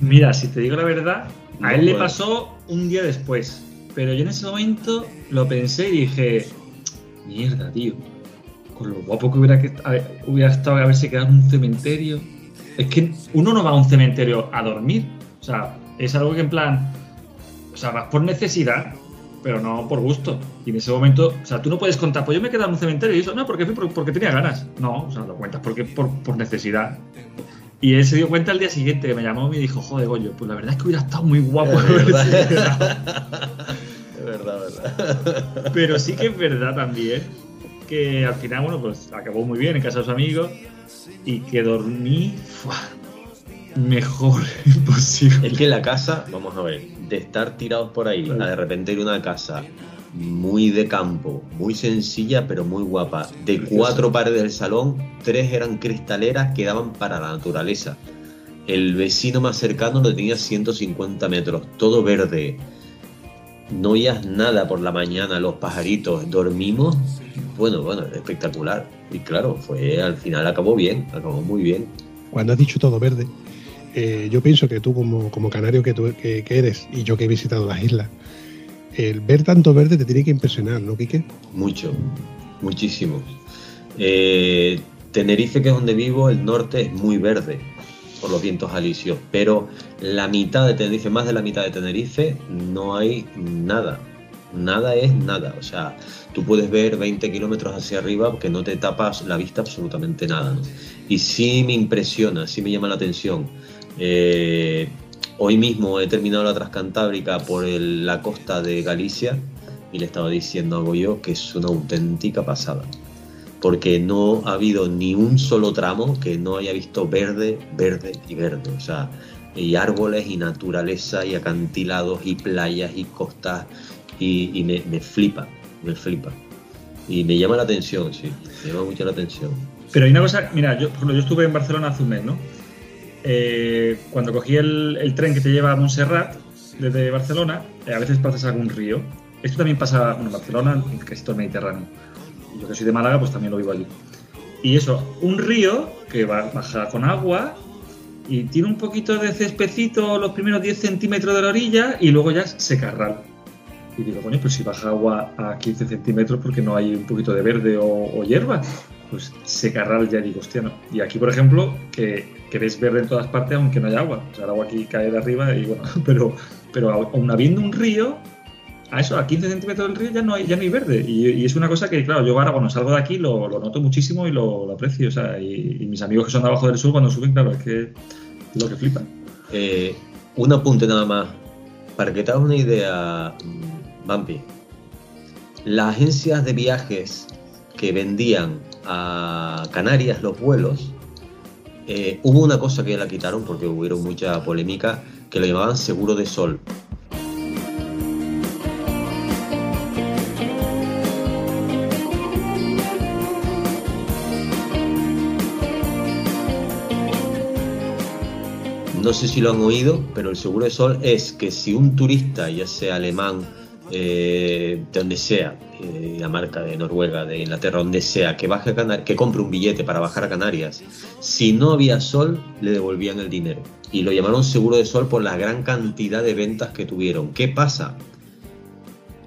Mira, si te digo la verdad, a él le pasó un día después. Pero yo en ese momento lo pensé y dije, mierda, tío. Con lo guapo que hubiera, que, a- hubiera estado haberse quedado en un cementerio. Es que uno no va a un cementerio a dormir. O sea, es algo que en plan. O sea, vas por necesidad, pero no por gusto. Y en ese momento, o sea, tú no puedes contar, pues yo me he quedado en un cementerio y eso, no, porque porque tenía ganas. No, o sea, lo cuentas porque por, por necesidad. Y él se dio cuenta al día siguiente, que me llamó y me dijo, joder, Goyo, pues la verdad es que hubiera estado muy guapo. [laughs] Es verdad. [laughs] quedado". Es verdad, [laughs] verdad. Pero sí que es verdad también que al final, bueno, pues acabó muy bien en casa de sus amigos y que dormí ¡fua! mejor [laughs] imposible. Es que la casa, vamos a ver, de estar tirados por ahí a de repente ir a una casa muy de campo, muy sencilla pero muy guapa. De cuatro paredes del salón, tres eran cristaleras que daban para la naturaleza. El vecino más cercano lo tenía 150 metros, todo verde. No oías nada por la mañana, los pajaritos. Dormimos, bueno, bueno, espectacular. Y claro, fue al final acabó bien, acabó muy bien. Cuando has dicho todo verde, eh, yo pienso que tú como, como canario que, tú, que, que eres y yo que he visitado las islas, el ver tanto verde te tiene que impresionar, ¿no, Quique? Mucho, muchísimo. Eh, Tenerife, que es donde vivo, el norte es muy verde por los vientos alisios, pero la mitad de Tenerife, más de la mitad de Tenerife, no hay nada. Nada es nada. O sea, tú puedes ver 20 kilómetros hacia arriba que no te tapas la vista absolutamente nada. Y sí me impresiona, sí me llama la atención. Eh, hoy mismo he terminado la Transcantábrica por la costa de Galicia y le estaba diciendo a Goyo que es una auténtica pasada. Porque no ha habido ni un solo tramo que no haya visto verde, verde y verde. O sea, y árboles y naturaleza y acantilados y playas y costas y, me, flipa, me flipa. Y me llama la atención, sí, me llama mucho la atención. Pero hay una cosa, mira, yo, yo estuve en Barcelona hace un mes, ¿no? Eh, cuando cogí el, tren que te lleva a Montserrat desde Barcelona, eh, a veces pasas algún río. Esto también pasa bueno, en Barcelona, en casi todo el Mediterráneo. Yo que soy de Málaga, pues también lo vivo allí. Y eso, un río que va, baja con agua y tiene un poquito de cespecito los primeros 10 centímetros de la orilla y luego ya secarral. Y digo, coño, pues si baja agua a 15 centímetros porque no hay un poquito de verde o, o hierba, pues secarral ya digo, hostia, no. Y aquí, por ejemplo, que, que ves verde en todas partes aunque no haya agua. O sea, el agua aquí cae de arriba y bueno, [laughs] pero, pero aún habiendo un río, a eso, a 15 centímetros del río ya no hay, ya no hay verde. Y, es una cosa que, claro, yo ahora cuando salgo de aquí lo, noto muchísimo y lo, aprecio. O sea, y, mis amigos que son de abajo del sur cuando suben, claro, es que lo que flipan. Eh, un apunte nada más. Para que te hagas una idea, Bampi, las agencias de viajes que vendían a Canarias los vuelos, eh, hubo una cosa que la quitaron porque hubo mucha polémica, que lo llamaban seguro de sol. No sé si lo han oído, pero el seguro de sol es que si un turista, ya sea alemán, eh, de donde sea, eh, la marca de Noruega, de Inglaterra, donde sea, que baje a que compre un billete para bajar a Canarias, si no había sol, le devolvían el dinero. Y lo llamaron seguro de sol por la gran cantidad de ventas que tuvieron. ¿Qué pasa?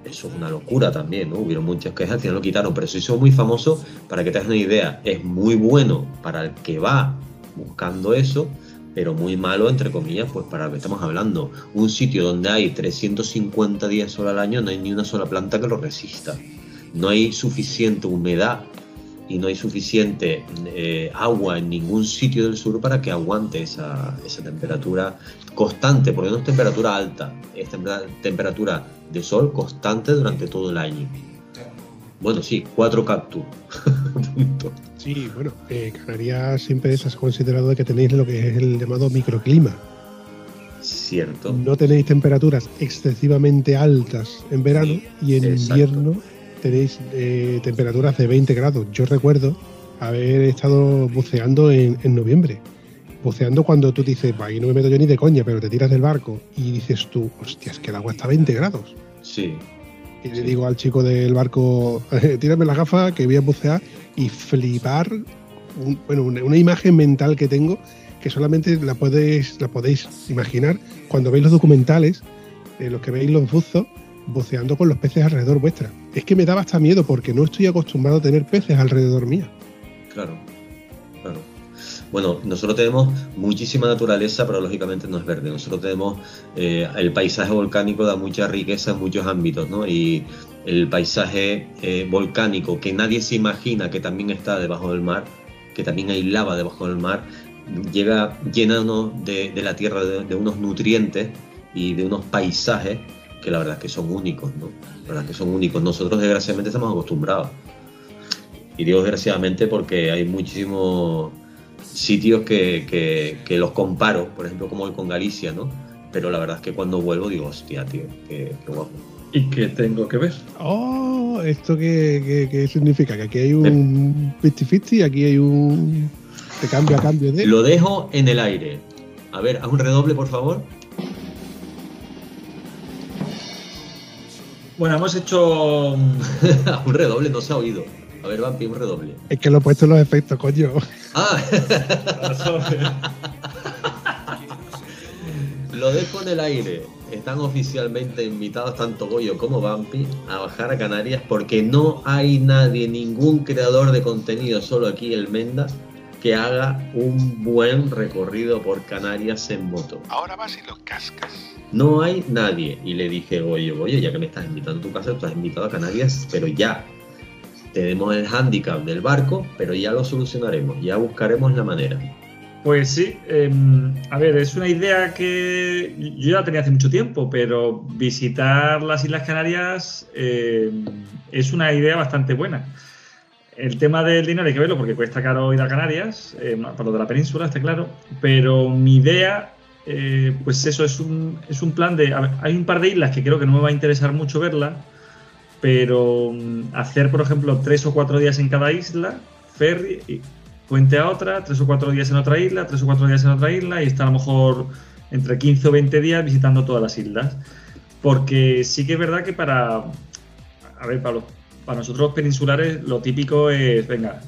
Eso es una locura también, ¿no? Hubieron muchas quejas, al final lo quitaron, pero eso hizo muy famoso, para que te hagas una idea, es muy bueno para el que va buscando eso, pero muy malo, entre comillas, pues para lo que estamos hablando. Un sitio donde hay 350 días sol al año, no hay ni una sola planta que lo resista. No hay suficiente humedad y no hay suficiente eh, agua en ningún sitio del sur para que aguante esa, esa temperatura constante, porque no es temperatura alta, es temperatura de sol constante durante todo el año. Bueno, sí, cuatro cactus. [laughs] sí, bueno, eh, Canarias siempre es considerado que tenéis lo que es el llamado microclima. Cierto. No tenéis temperaturas excesivamente altas en verano y en invierno tenéis eh, temperaturas de 20 grados. Yo recuerdo haber estado buceando en, noviembre. Buceando cuando tú dices, ahí no me meto yo ni de coña, pero te tiras del barco y dices tú, hostias, que el agua está a 20 grados. Sí, y le digo al chico del barco, tírame la gafa que voy a bucear y flipar, bueno, una, imagen mental que tengo que solamente la podéis, la podéis imaginar cuando veis los documentales, en los que veis los buzos buceando con los peces alrededor vuestra. Es que me daba hasta miedo porque no estoy acostumbrado a tener peces alrededor mía. Claro. Bueno, nosotros tenemos muchísima naturaleza, pero lógicamente no es verde. Nosotros tenemos eh, el paisaje volcánico da mucha riqueza en muchos ámbitos, ¿no? Y el paisaje eh, volcánico que nadie se imagina que también está debajo del mar, que también hay lava debajo del mar, llega llenando de, la tierra de, unos nutrientes y de unos paisajes que la verdad es que son únicos, ¿no? La verdad es que son únicos. Nosotros desgraciadamente estamos acostumbrados. Y digo desgraciadamente porque hay muchísimos sitios que, los comparo, por ejemplo, como con Galicia, ¿no? Pero la verdad es que cuando vuelvo digo, hostia, tío, qué, guapo. ¿Y qué tengo que ver? Oh, ¿esto qué, significa? Que aquí hay un 50-50, aquí hay un... de cambio a cambio de... Lo dejo en el aire. A ver, haz un redoble, por favor. Bueno, hemos hecho... [laughs] un redoble, no se ha oído. A ver, Vampi, un redoble. Es que lo he puesto en los efectos, coño. Ah. [laughs] lo dejo en el aire. Están oficialmente invitados tanto Goyo como Vampi a bajar a Canarias porque no hay nadie, ningún creador de contenido, solo aquí el Menda, que haga un buen recorrido por Canarias en moto. Ahora vas y los cascas. No hay nadie. Y le dije, oye, oye, ya que me estás invitando a tu casa, estás invitado a Canarias, pero ya tenemos el hándicap del barco, pero ya lo solucionaremos, ya buscaremos la manera. Pues sí, em, a ver, es una idea que yo ya tenía hace mucho tiempo, pero visitar las Islas Canarias em, es una idea bastante buena. El tema del dinero hay que verlo porque cuesta caro ir a Canarias, eh, para lo de la península, está claro, pero mi idea, eh, pues eso, es un, es un plan de... hay un par de islas que creo que no me va a interesar mucho verla, pero mm, hacer, por ejemplo, tres o cuatro días en cada isla, ferry, puente a otra, tres o cuatro días en otra isla, tres o cuatro días en otra isla, y estar a lo mejor entre 15 o 20 días visitando todas las islas. Porque sí que es verdad que para, a ver, Pablo, para nosotros peninsulares lo típico es, venga,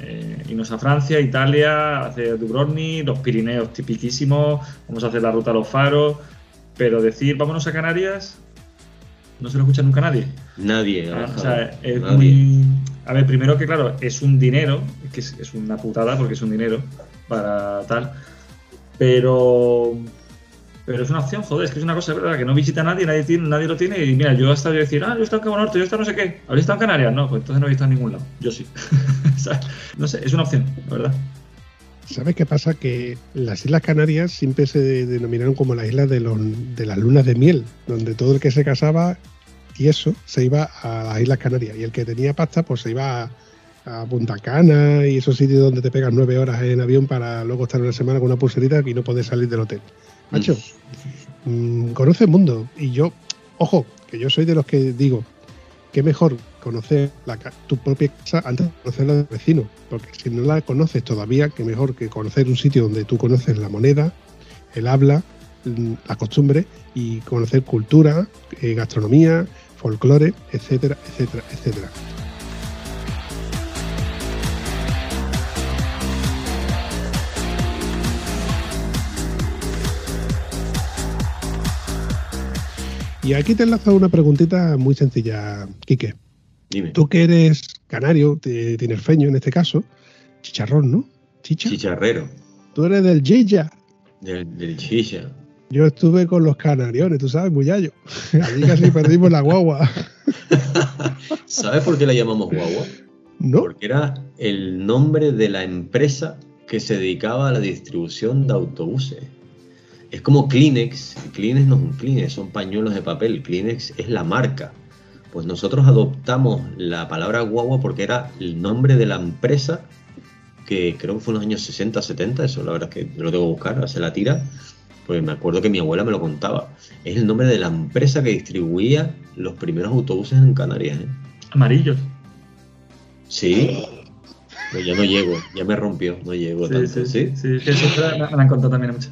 eh, irnos a Francia, Italia, hacer Dubrovnik, los Pirineos tipiquísimos, vamos a hacer la ruta a los faros, pero decir vámonos a Canarias, no se lo escucha nunca nadie. Nadie. Ah, o sea, es muy. A ver, primero que claro, es un dinero, que es, una putada porque es un dinero para tal. Pero. Pero es una opción, joder, es que es una cosa verdad que no visita nadie, nadie, tiene, nadie lo tiene. Y mira, yo hasta yo decir, ah, yo he estado en Cabo Norte, yo he estado no sé qué. ¿Habéis estado en Canarias? No, pues entonces no habéis estado en ningún lado. Yo sí. [laughs] no sé, es una opción, la verdad. ¿Sabes qué pasa? Que las Islas Canarias siempre se denominaron como las islas de, los, de las lunas de miel, donde todo el que se casaba y eso se iba a las Islas Canarias y el que tenía pasta pues se iba a Punta Cana y esos sitios donde te pegas nueve horas en avión para luego estar una semana con una pulserita y no poder salir del hotel. Macho, mm, conoce el mundo. Y yo, ojo, que yo soy de los que digo, que mejor conocer tu propia casa antes de conocer la del vecino. Porque si no la conoces todavía, que mejor que conocer un sitio donde tú conoces la moneda, el habla, mm, la costumbre y conocer cultura, eh, gastronomía, folclore, etcétera, etcétera, etcétera. Y aquí te enlazo una preguntita muy sencilla, Quique. Dime. Tú que eres canario, de tinerfeño en este caso, chicharrón, ¿no? Chicha. Chicharrero. Tú eres del Chicha. Del, del chicha. Yo estuve con los canariones, tú sabes, Muyallo. Allí casi perdimos la guagua. [laughs] ¿Sabes por qué la llamamos guagua? ¿No? Porque era el nombre de la empresa que se dedicaba a la distribución de autobuses. Es como Kleenex. Kleenex no es un Kleenex, son pañuelos de papel. Kleenex es la marca. Pues nosotros adoptamos la palabra guagua porque era el nombre de la empresa que creo que fue en los años 60, 70, eso la verdad es que lo tengo que buscar, hacer la tira, pues me acuerdo que mi abuela me lo contaba. Es el nombre de la empresa que distribuía los primeros autobuses en Canarias. ¿eh? Amarillos. Sí, pero ya no llego, ya me rompió, no llego Sí, tanto, sí, ¿sí? sí. eso me, me han contado también mucho.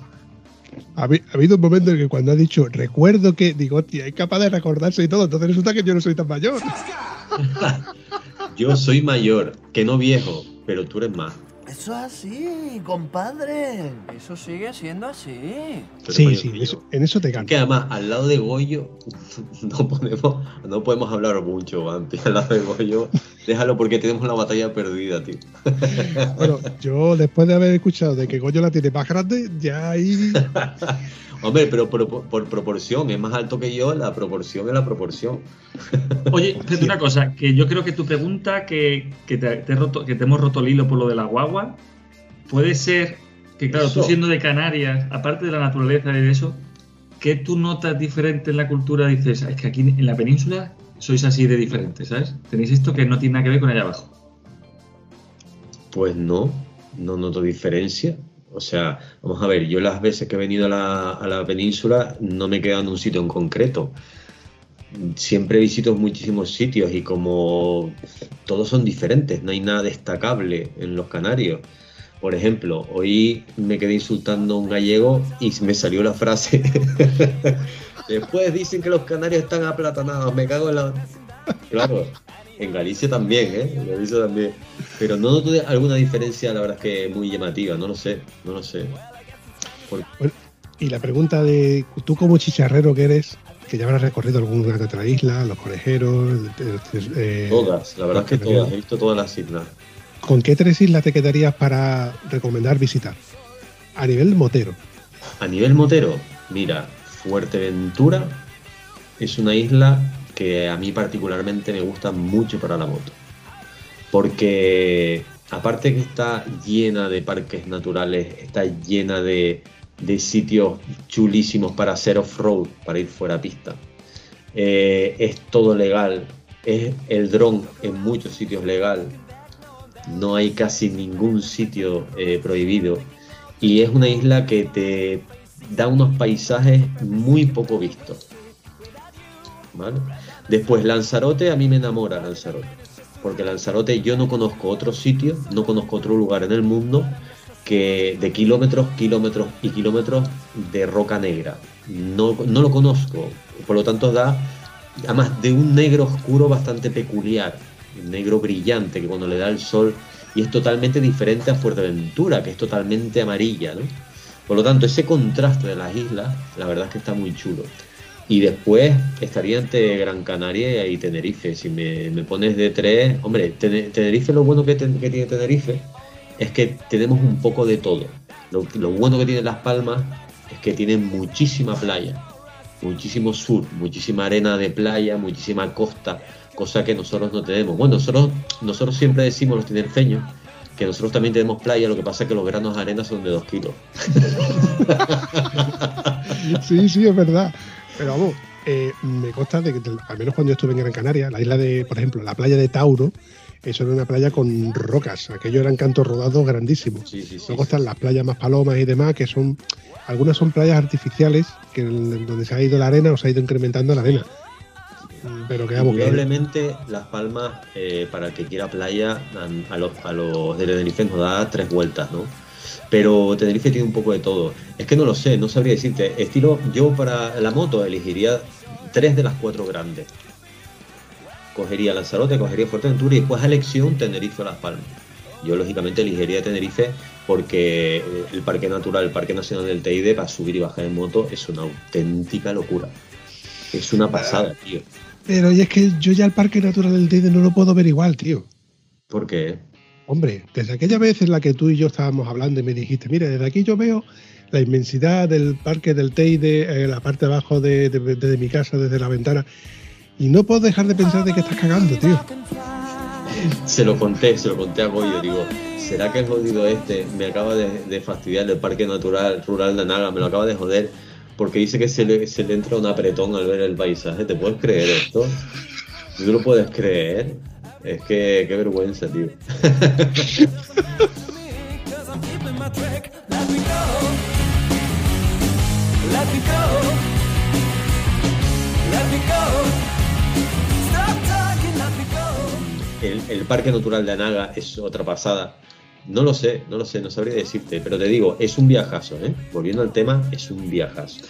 Ha, habi- ha habido un momento en que cuando ha dicho recuerdo que, digo, hostia, es capaz de recordarse y todo, entonces resulta que yo no soy tan mayor. [laughs] Yo soy mayor, que no viejo, pero tú eres más. Eso es así, compadre. Eso sigue siendo así. Eres Sí, sí, eso- en eso te Es gano. que además, al lado de Goyo, [laughs] no podemos, no podemos hablar mucho, Vampi. Al lado de Goyo, déjalo porque tenemos la batalla perdida, tío. Bueno, yo después de haber escuchado de que Goyo la tiene más grande, ya ahí. [laughs] Hombre, pero por, por- por proporción, es más alto que yo, la proporción es la proporción. [laughs] Oye, espérate una cosa, que yo creo que tu pregunta, que, que te, te he roto, que te hemos roto el hilo por lo de la guagua, puede ser que, claro, tú siendo de Canarias, aparte de la naturaleza y de eso, ¿qué tú notas diferente en la cultura? Dices, "Ah, es que aquí en la península sois así de diferentes, ¿sabes? Tenéis esto que no tiene nada que ver con allá abajo. Pues no, no noto diferencia. O sea, vamos a ver, yo las veces que he venido a la, a la península no me he quedado en un sitio en concreto. Siempre visito muchísimos sitios y como todos son diferentes, no hay nada destacable en los canarios. Por ejemplo, hoy me quedé insultando a un gallego y me salió la frase. [laughs] Después dicen que los canarios están aplatanados, me cago en la... Claro, en Galicia también, ¿eh? En Galicia también. Pero no noto alguna diferencia, la verdad es que muy llamativa, no lo sé, no lo sé. Por- Y la pregunta de tú como chicharrero que eres, que ya habrás recorrido alguna otra isla, los conejeros, eh, todas, la verdad es que todas, he visto todas las islas. ¿Con qué tres islas te quedarías para recomendar visitar? A nivel motero. A nivel motero, mira, Fuerteventura es una isla que a mí particularmente me gusta mucho para la moto. Porque aparte que está llena de parques naturales, está llena de, de sitios chulísimos para hacer off-road, para ir fuera a pista. Eh, es todo legal, es el dron en muchos sitios legal, no hay casi ningún sitio eh, prohibido y es una isla que te da unos paisajes muy poco vistos. ¿vale? Después Lanzarote, a mí me enamora Lanzarote, porque Lanzarote yo no conozco otro sitio, no conozco otro lugar en el mundo que de kilómetros, kilómetros y kilómetros de roca negra. No, no lo conozco, por lo tanto da, además de un negro oscuro bastante peculiar, un negro brillante que cuando le da el sol y es totalmente diferente a Fuerteventura, que es totalmente amarilla, ¿no? Por lo tanto, ese contraste de las islas, la verdad es que está muy chulo. Y después estaría entre Gran Canaria y Tenerife. Si me, me pones de tres, hombre, Tene- Tenerife lo bueno que, tiene Tenerife es que tenemos un poco de todo. Lo, lo bueno que tiene Las Palmas es que tiene muchísima playa, muchísimo sur, muchísima arena de playa, muchísima costa, cosa que nosotros no tenemos. Bueno, nosotros, nosotros siempre decimos los tinerfeños que nosotros también tenemos playa, lo que pasa es que los granos de arena son de dos kilos. [laughs] Sí, sí, es verdad. Pero vamos, eh, me consta de que, al menos cuando yo estuve en Gran Canaria, la isla de, por ejemplo, la playa de Tauro, eso era una playa con rocas, aquello eran cantos rodados grandísimos. Sí, sí, sí. Luego están las playas más palomas y demás, que son, algunas son playas artificiales, que donde se ha ido la arena o se ha ido incrementando la arena. Mm, Pero que vamos, que Indudablemente, Las Palmas, eh, para el que quiera playa, a, a los, a los de Tenerife nos da tres vueltas, ¿no? Pero Tenerife tiene un poco de todo. Es que no lo sé, no sabría decirte. Estilo, yo para la moto elegiría tres de las cuatro grandes. Cogería Lanzarote, cogería Fuerteventura y después a elección Tenerife o Las Palmas. Yo lógicamente elegiría Tenerife porque el Parque Natural, el Parque Nacional del Teide, para subir y bajar en moto es una auténtica locura. Es una pasada, tío. Pero y es que yo ya el Parque Natural del Teide no lo puedo ver igual, tío. Porque Hombre, desde aquella vez en la que tú y yo estábamos hablando y me dijiste, mire, desde aquí yo veo la inmensidad del parque del Teide, eh, la parte de abajo de, de- mi casa, desde la ventana, y no puedo dejar de pensar de que estás cagando, tío. Se lo conté, se lo conté a Goyo, digo, ¿será que el jodido este me acaba de, de fastidiar el Parque Natural Rural de Naga? Me lo acaba de joder porque dice que se le, se le entra un apretón al ver el paisaje. ¿Te puedes creer esto? ¿Tú lo puedes creer? Es que, qué vergüenza, tío. El, el Parque Natural de Anaga es otra pasada. No lo sé, no lo sé, no sabría decirte, pero te digo, es un viajazo, ¿eh? Volviendo al tema, es un viajazo.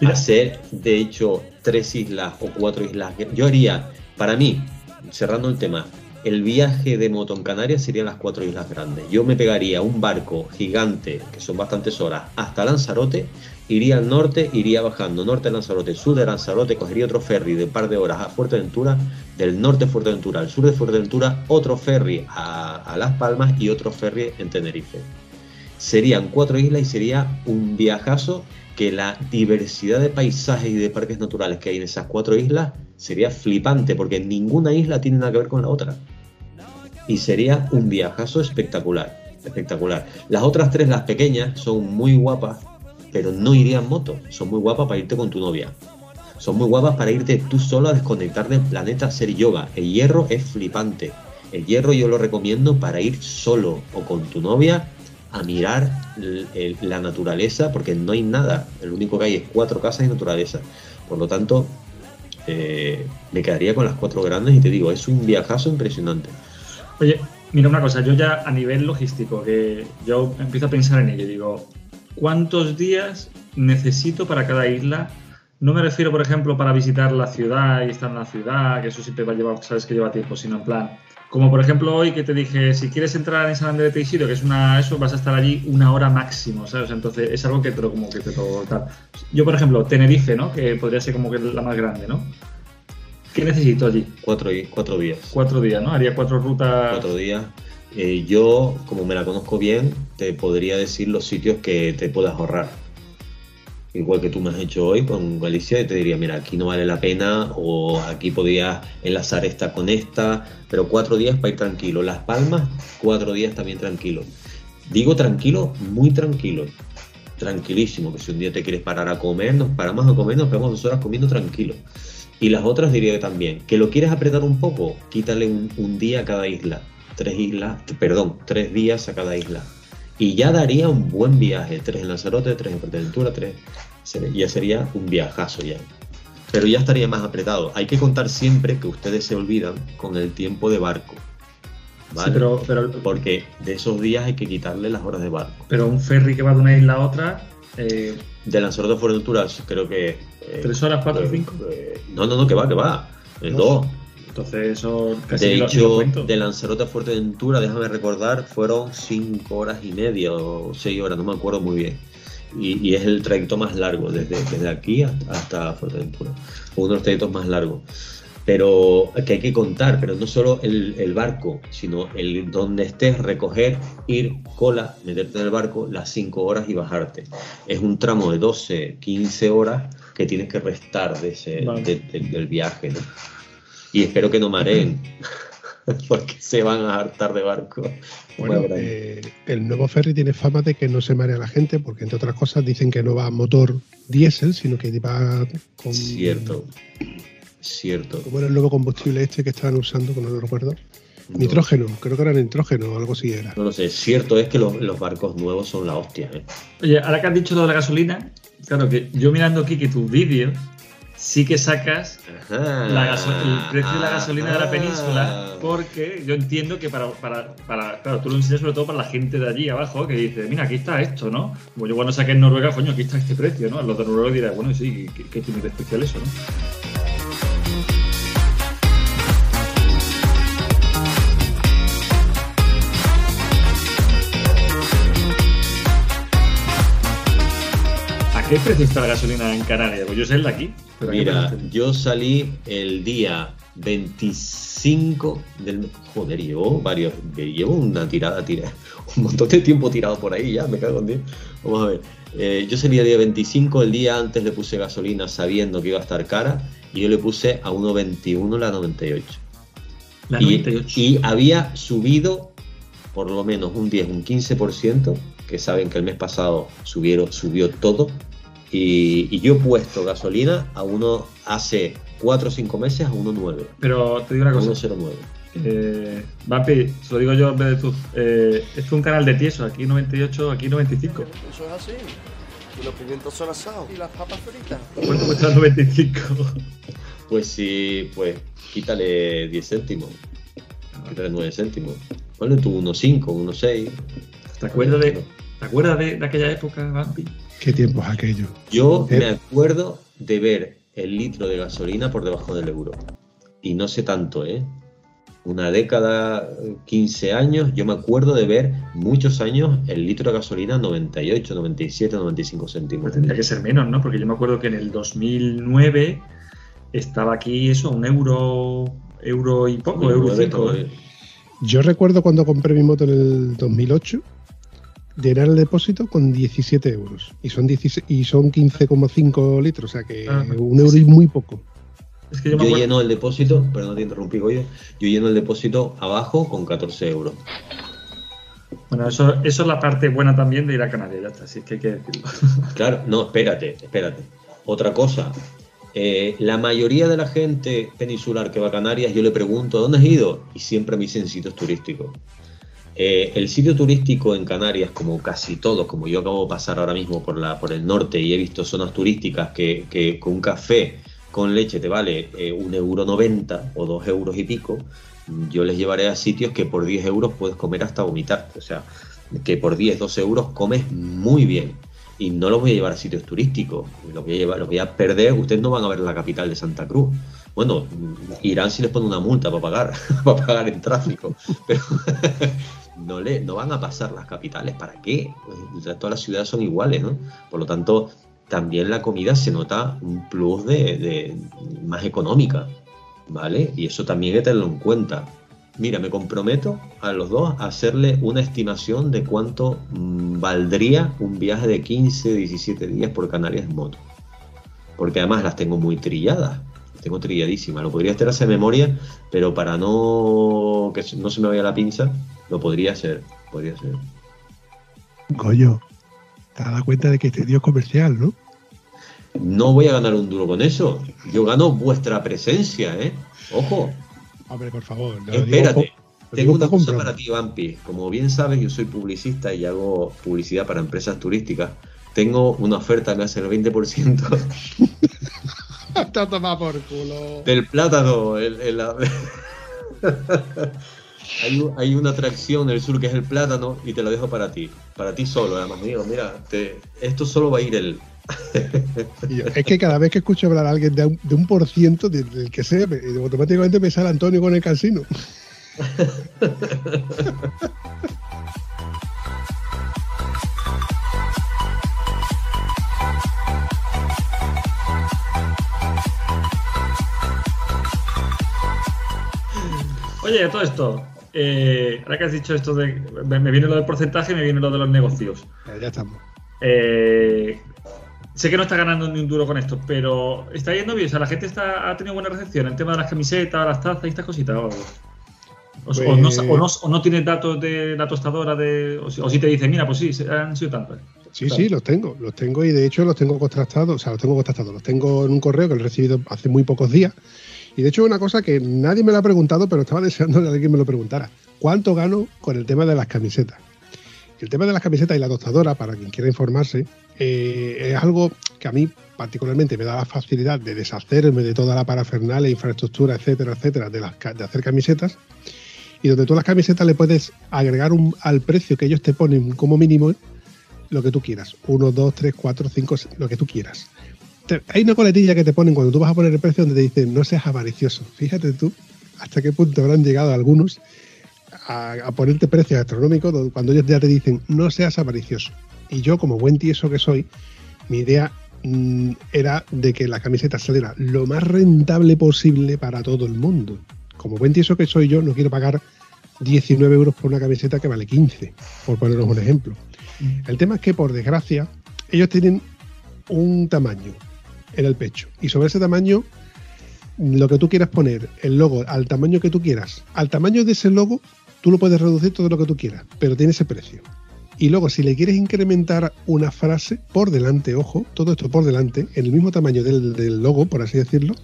Mira. Hacer, de hecho, tres islas o cuatro islas. Yo haría, para mí, cerrando el tema, el viaje de moto en Canarias serían las cuatro islas grandes. Yo me pegaría un barco gigante, que son bastantes horas, hasta Lanzarote, iría al norte, iría bajando norte de Lanzarote, sur de Lanzarote, cogería otro ferry de un par de horas a Fuerteventura, del norte de Fuerteventura al sur de Fuerteventura, otro ferry a, a Las Palmas y otro ferry en Tenerife. Serían cuatro islas y sería un viajazo que la diversidad de paisajes y de parques naturales que hay en esas cuatro islas sería flipante porque ninguna isla tiene nada que ver con la otra. Y sería un viajazo espectacular, espectacular. Las otras tres, las pequeñas, son muy guapas, pero no irían moto. Son muy guapas para irte con tu novia. Son muy guapas para irte tú solo a desconectar del planeta hacer yoga. El hierro es flipante. El hierro yo lo recomiendo para ir solo o con tu novia a mirar la naturaleza, porque no hay nada. El único que hay es cuatro casas y naturaleza. Por lo tanto, eh, me quedaría con las cuatro grandes y te digo, es un viajazo impresionante. Oye, mira una cosa, yo ya a nivel logístico, que yo empiezo a pensar en ello, digo, ¿cuántos días necesito para cada isla? No me refiero, por ejemplo, para visitar la ciudad y estar en la ciudad, que eso siempre va a llevar, sabes que lleva tiempo, sino en plan, como por ejemplo hoy que te dije, si quieres entrar en San Andrés de Teixido, que es una, eso, vas a estar allí una hora máximo, ¿sabes? Entonces es algo que te lo, como que te lo tal. Yo, por ejemplo, Tenerife, ¿no? Que podría ser como que la más grande, ¿no? ¿Qué necesito allí? Cuatro, cuatro días. Cuatro días, ¿no? Haría cuatro rutas. Cuatro días. Eh, yo, como me la conozco bien, te podría decir los sitios que te puedas ahorrar. Igual que tú me has hecho hoy con Galicia, y te diría, mira, aquí no vale la pena, o aquí podías enlazar esta con esta, pero cuatro días para ir tranquilo. Las Palmas, cuatro días también tranquilo. Digo tranquilo, muy tranquilo. Tranquilísimo, que si un día te quieres parar a comer, nos paramos a comer, nos pegamos dos horas comiendo tranquilo. Y las otras diría que también, que lo quieres apretar un poco, quítale un, un día a cada isla. Tres islas, perdón, tres días a cada isla. Y ya daría un buen viaje. Tres en Lanzarote, tres en Fuerteventura, tres. Ya sería un viajazo ya. Pero ya estaría más apretado. Hay que contar siempre que ustedes se olvidan con el tiempo de barco. Sí, ¿vale? pero, pero, Porque de esos días hay que quitarle las horas de barco. pero un ferry que va de una isla a otra, eh, De Lanzarote a Fuerteventura creo que... eh, ¿Tres horas, cuatro, eh, cinco? eh, no, no, no, que va, que va. Dos. entonces eso casi De lo- hecho, de Lanzarote a Fuerteventura, déjame recordar, fueron cinco horas y media o seis horas, no me acuerdo muy bien. Y, y es el trayecto más largo, desde, desde aquí hasta, hasta Fuerteventura. Fue uno de los trayectos más largos. Pero que hay que contar, pero no solo el, el barco, sino el donde estés, recoger, ir, cola, meterte en el barco las cinco horas y bajarte. Es un tramo de 12, 15 horas que tienes que restar de ese, Vale. de- de- del viaje. ¿no? Y espero que no mareen, [laughs] porque se van a hartar de barco. Bueno, eh, el nuevo ferry tiene fama de que no se marea la gente, porque entre otras cosas dicen que no va a motor diésel, sino que va con. Cierto, cierto. ¿Cómo era el nuevo combustible este que estaban usando? Que no lo recuerdo. No, Nitrógeno, creo que era nitrógeno o algo así era. No lo sé, cierto es que los, los barcos nuevos son la hostia, ¿eh? Oye, ahora que has dicho lo de la gasolina, claro que yo mirando aquí que tus vídeos sí que sacas la el precio de la gasolina de la Ah. península, porque yo entiendo que para, para, para- claro, tú lo enseñas sobre todo para la gente de allí abajo, que dice, mira, aquí está esto, ¿no? Como yo cuando saqué en Noruega, coño, aquí está este precio, ¿no? Los de Noruega dirán, bueno, sí, ¿qué, qué tiene de especial eso, no? Qué precio está la gasolina en Canarias? Pues yo sé el de aquí. pero ¿a qué Mira, yo salí el día 25 del mes. Joder, llevo varios. Llevo una tirada, tira, [laughs] un montón de tiempo tirado por ahí ya, me cago en Dios. Vamos a ver. Eh, yo salí el día 25, el día antes le puse gasolina sabiendo que iba a estar cara y yo le puse a 1.21 la 98. La Y- 98. Y, había subido por lo menos un 10, un 15%, que saben que el mes pasado subieron, subió todo. Y, y yo he puesto gasolina a uno hace 4 o 5 meses a 1.9. Pero te digo una cosa. 1.09. Eh, Vampi, se lo digo yo en vez de tú. Eh, es un canal de tieso, aquí 98, aquí 95. Eso es así. Y los pimientos son asados. Y las papas fritas. ¿Cuánto cuesta el 95? Pues sí, pues quítale 10 céntimos. Quítale 9 céntimos. Ponle tú 1.5, 1.6. ¿Te acuerdas de, ¿te acuerdas de, de aquella época, Vampi? ¿Qué tiempos aquellos? Yo Eh. me acuerdo de ver el litro de gasolina por debajo del euro. Y no sé tanto, ¿eh? Una década, 15 años, yo me acuerdo de ver muchos años el litro de gasolina 98, 97, 95 céntimos. Pues tendría que ser menos, ¿no? Porque yo me acuerdo que en el 2009 estaba aquí eso, un euro, euro y poco, euro 9, 5. todo, ¿eh? ¿eh? Yo recuerdo cuando compré mi moto en el 2008, llenar el depósito con 17 euros. Y son, 16 y son 15,5 litros, o sea que Ah, un euro y muy poco. Es que yo lleno el depósito, pero no te interrumpí, Goyo. Yo lleno el depósito abajo con 14 euros. Bueno, eso, eso es la parte buena también de ir a Canarias, ya está, así que hay que decirlo. [laughs] Claro, no, espérate, espérate. Otra cosa. eh, la mayoría de la gente peninsular que va a Canarias, yo le pregunto, ¿dónde has ido? Y siempre me dicen sitios turísticos. Eh, el sitio turístico en Canarias, como casi todos, como yo acabo de pasar ahora mismo por, la, por el norte y he visto zonas turísticas que, con un café con leche te vale eh, un euro noventa o dos euros y pico, yo les llevaré a sitios que por 10 euros puedes comer hasta vomitar. O sea, que por 10, 12 euros comes muy bien. Y no los voy a llevar a sitios turísticos, los voy a, voy a perder. Ustedes no van a ver la capital de Santa Cruz. Bueno, irán si les pone una multa para pagar, [laughs] para pagar en tráfico. Pero no, le, no van a pasar las capitales. ¿Para qué? Sea, todas las ciudades son iguales, ¿no? Por lo tanto, también la comida se nota un plus de, más económica, ¿vale? Y eso también hay que tenerlo en cuenta. Mira, me comprometo a los dos a hacerle una estimación de cuánto mm, valdría un viaje de 15, 17 días por Canarias en moto. Porque además las tengo muy trilladas, tengo trilladísimas. Lo podría hacer hacer memoria, pero para no que no se me vaya la pinza, lo podría hacer. Podría ser. Goyo, te has dado cuenta de que este tío es comercial, ¿no? No voy a ganar un duro con eso. Yo gano vuestra presencia, ¿eh? Ojo, Hombre, por favor. digo espérate. Tengo una cosa para ti, Vampi. Como bien sabes, yo soy publicista y hago publicidad para empresas turísticas. Tengo una oferta, me hace el 20% [laughs] Te has tomado por culo. del plátano. el- el- la- [laughs] hay, un- hay una atracción en el sur que es el plátano y te lo dejo para ti. Para ti solo, además. Digo, mira, te- esto solo va a ir el. Es que cada vez que escucho hablar a alguien de un, de un por ciento, de- del que sea, me- automáticamente me sale Antonio con el casino. Oye, todo esto. Eh, ahora que has dicho esto de. Me viene lo del porcentaje y me viene lo de los negocios. Ya, ya estamos. Eh, sé que no está ganando ni un duro con esto, pero está yendo bien. O sea, la gente está, ha tenido buena recepción en el tema de las camisetas, las tazas y estas cositas. O, no, o no- o no tiene datos de la tostadora, de, o, si, o si te dice, mira, pues sí, han sido tantos. Sí, sí, los tengo, los tengo y de hecho los tengo contrastados, o sea, los tengo contrastados, los tengo en un correo que lo he recibido hace muy pocos días. Y de hecho, una cosa que nadie me lo ha preguntado, pero estaba deseando que alguien me lo preguntara. ¿Cuánto gano con el tema de las camisetas? El tema de las camisetas y la tostadora, para quien quiera informarse, eh, es algo que a mí particularmente me da la facilidad de deshacerme de toda la parafernalia, infraestructura, etcétera, etcétera, de, las, de hacer camisetas. Y donde tú las camisetas le puedes agregar un, al precio que ellos te ponen como mínimo lo que tú quieras. Uno, dos, tres, cuatro, cinco, lo que tú quieras. Te- hay una coletilla que te ponen cuando tú vas a poner el precio donde te dicen no seas avaricioso. Fíjate tú hasta qué punto habrán llegado algunos a, a ponerte precios astronómicos do- cuando ellos ya te dicen no seas avaricioso. Y yo, como buen tieso que soy, mi idea mm, era de que la camiseta saliera lo más rentable posible para todo el mundo. Como buen tieso que soy yo, no quiero pagar 19 euros por una camiseta que vale 15, por poneros un ejemplo. El tema es que, por desgracia, ellos tienen un tamaño en el pecho. Y sobre ese tamaño, lo que tú quieras poner, el logo, al tamaño que tú quieras, al tamaño de ese logo, tú lo puedes reducir todo lo que tú quieras, pero tiene ese precio. Y luego, si le quieres incrementar una frase por delante, ojo, todo esto por delante, en el mismo tamaño del, logo, por así decirlo,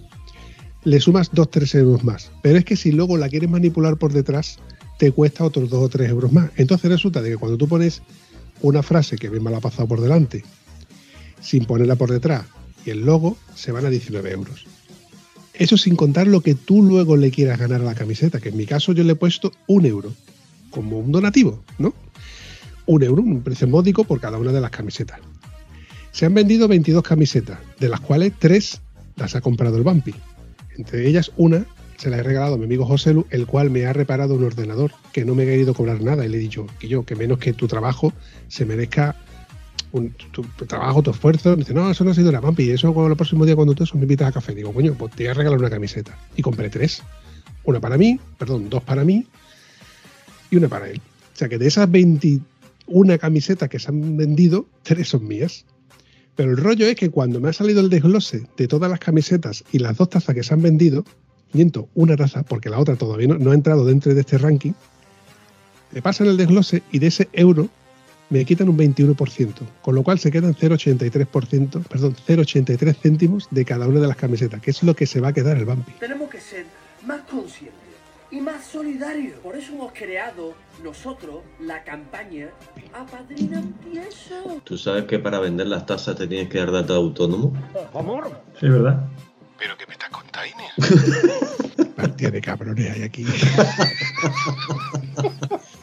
le sumas 2-3 euros más. Pero es que si luego la quieres manipular por detrás, te cuesta otros 2 o 3 euros más. Entonces resulta de que cuando tú pones una frase que bien me la ha pasado por delante, sin ponerla por detrás, el logo, se van a 19 euros. Eso sin contar lo que tú luego le quieras ganar a la camiseta, que en mi caso yo le he puesto un euro, como un donativo, ¿no? Un euro, un precio módico por cada una de las camisetas. Se han vendido 22 camisetas, de las cuales 3 las ha comprado el Bumpy. Entre ellas una se la he regalado a mi amigo José Lu, el cual me ha reparado un ordenador que no me ha querido cobrar nada. Y le he dicho que yo, que menos que tu trabajo se merezca tu, trabajo, tu esfuerzo. Dice, no, eso no ha sido la Bumpy. Eso el próximo día cuando tú me invitas a café. Digo, coño, pues te voy a regalar una camiseta. Y compré tres. Una para mí, perdón, dos para mí y una para él. O sea que de esas 21 camisetas que se han vendido, tres son mías. Pero el rollo es que cuando me ha salido el desglose de todas las camisetas y las dos tazas que se han vendido, miento, una taza, porque la otra todavía no, ha entrado dentro de este ranking, me pasan el desglose y de ese euro me quitan un 21%, con lo cual se quedan 0,83%, perdón, 0,83 céntimos de cada una de las camisetas, que es lo que se va a quedar el Bumpy. Tenemos que ser más conscientes y más solidarios. Por eso hemos creado nosotros la campaña Apadrina Empiezo. ¿Tú sabes que para vender las tazas te tienes que dar data de autónomo? Sí, ¿verdad? ¿Pero qué me estás contando, Inés? [laughs] Partida de cabrones hay aquí. [laughs]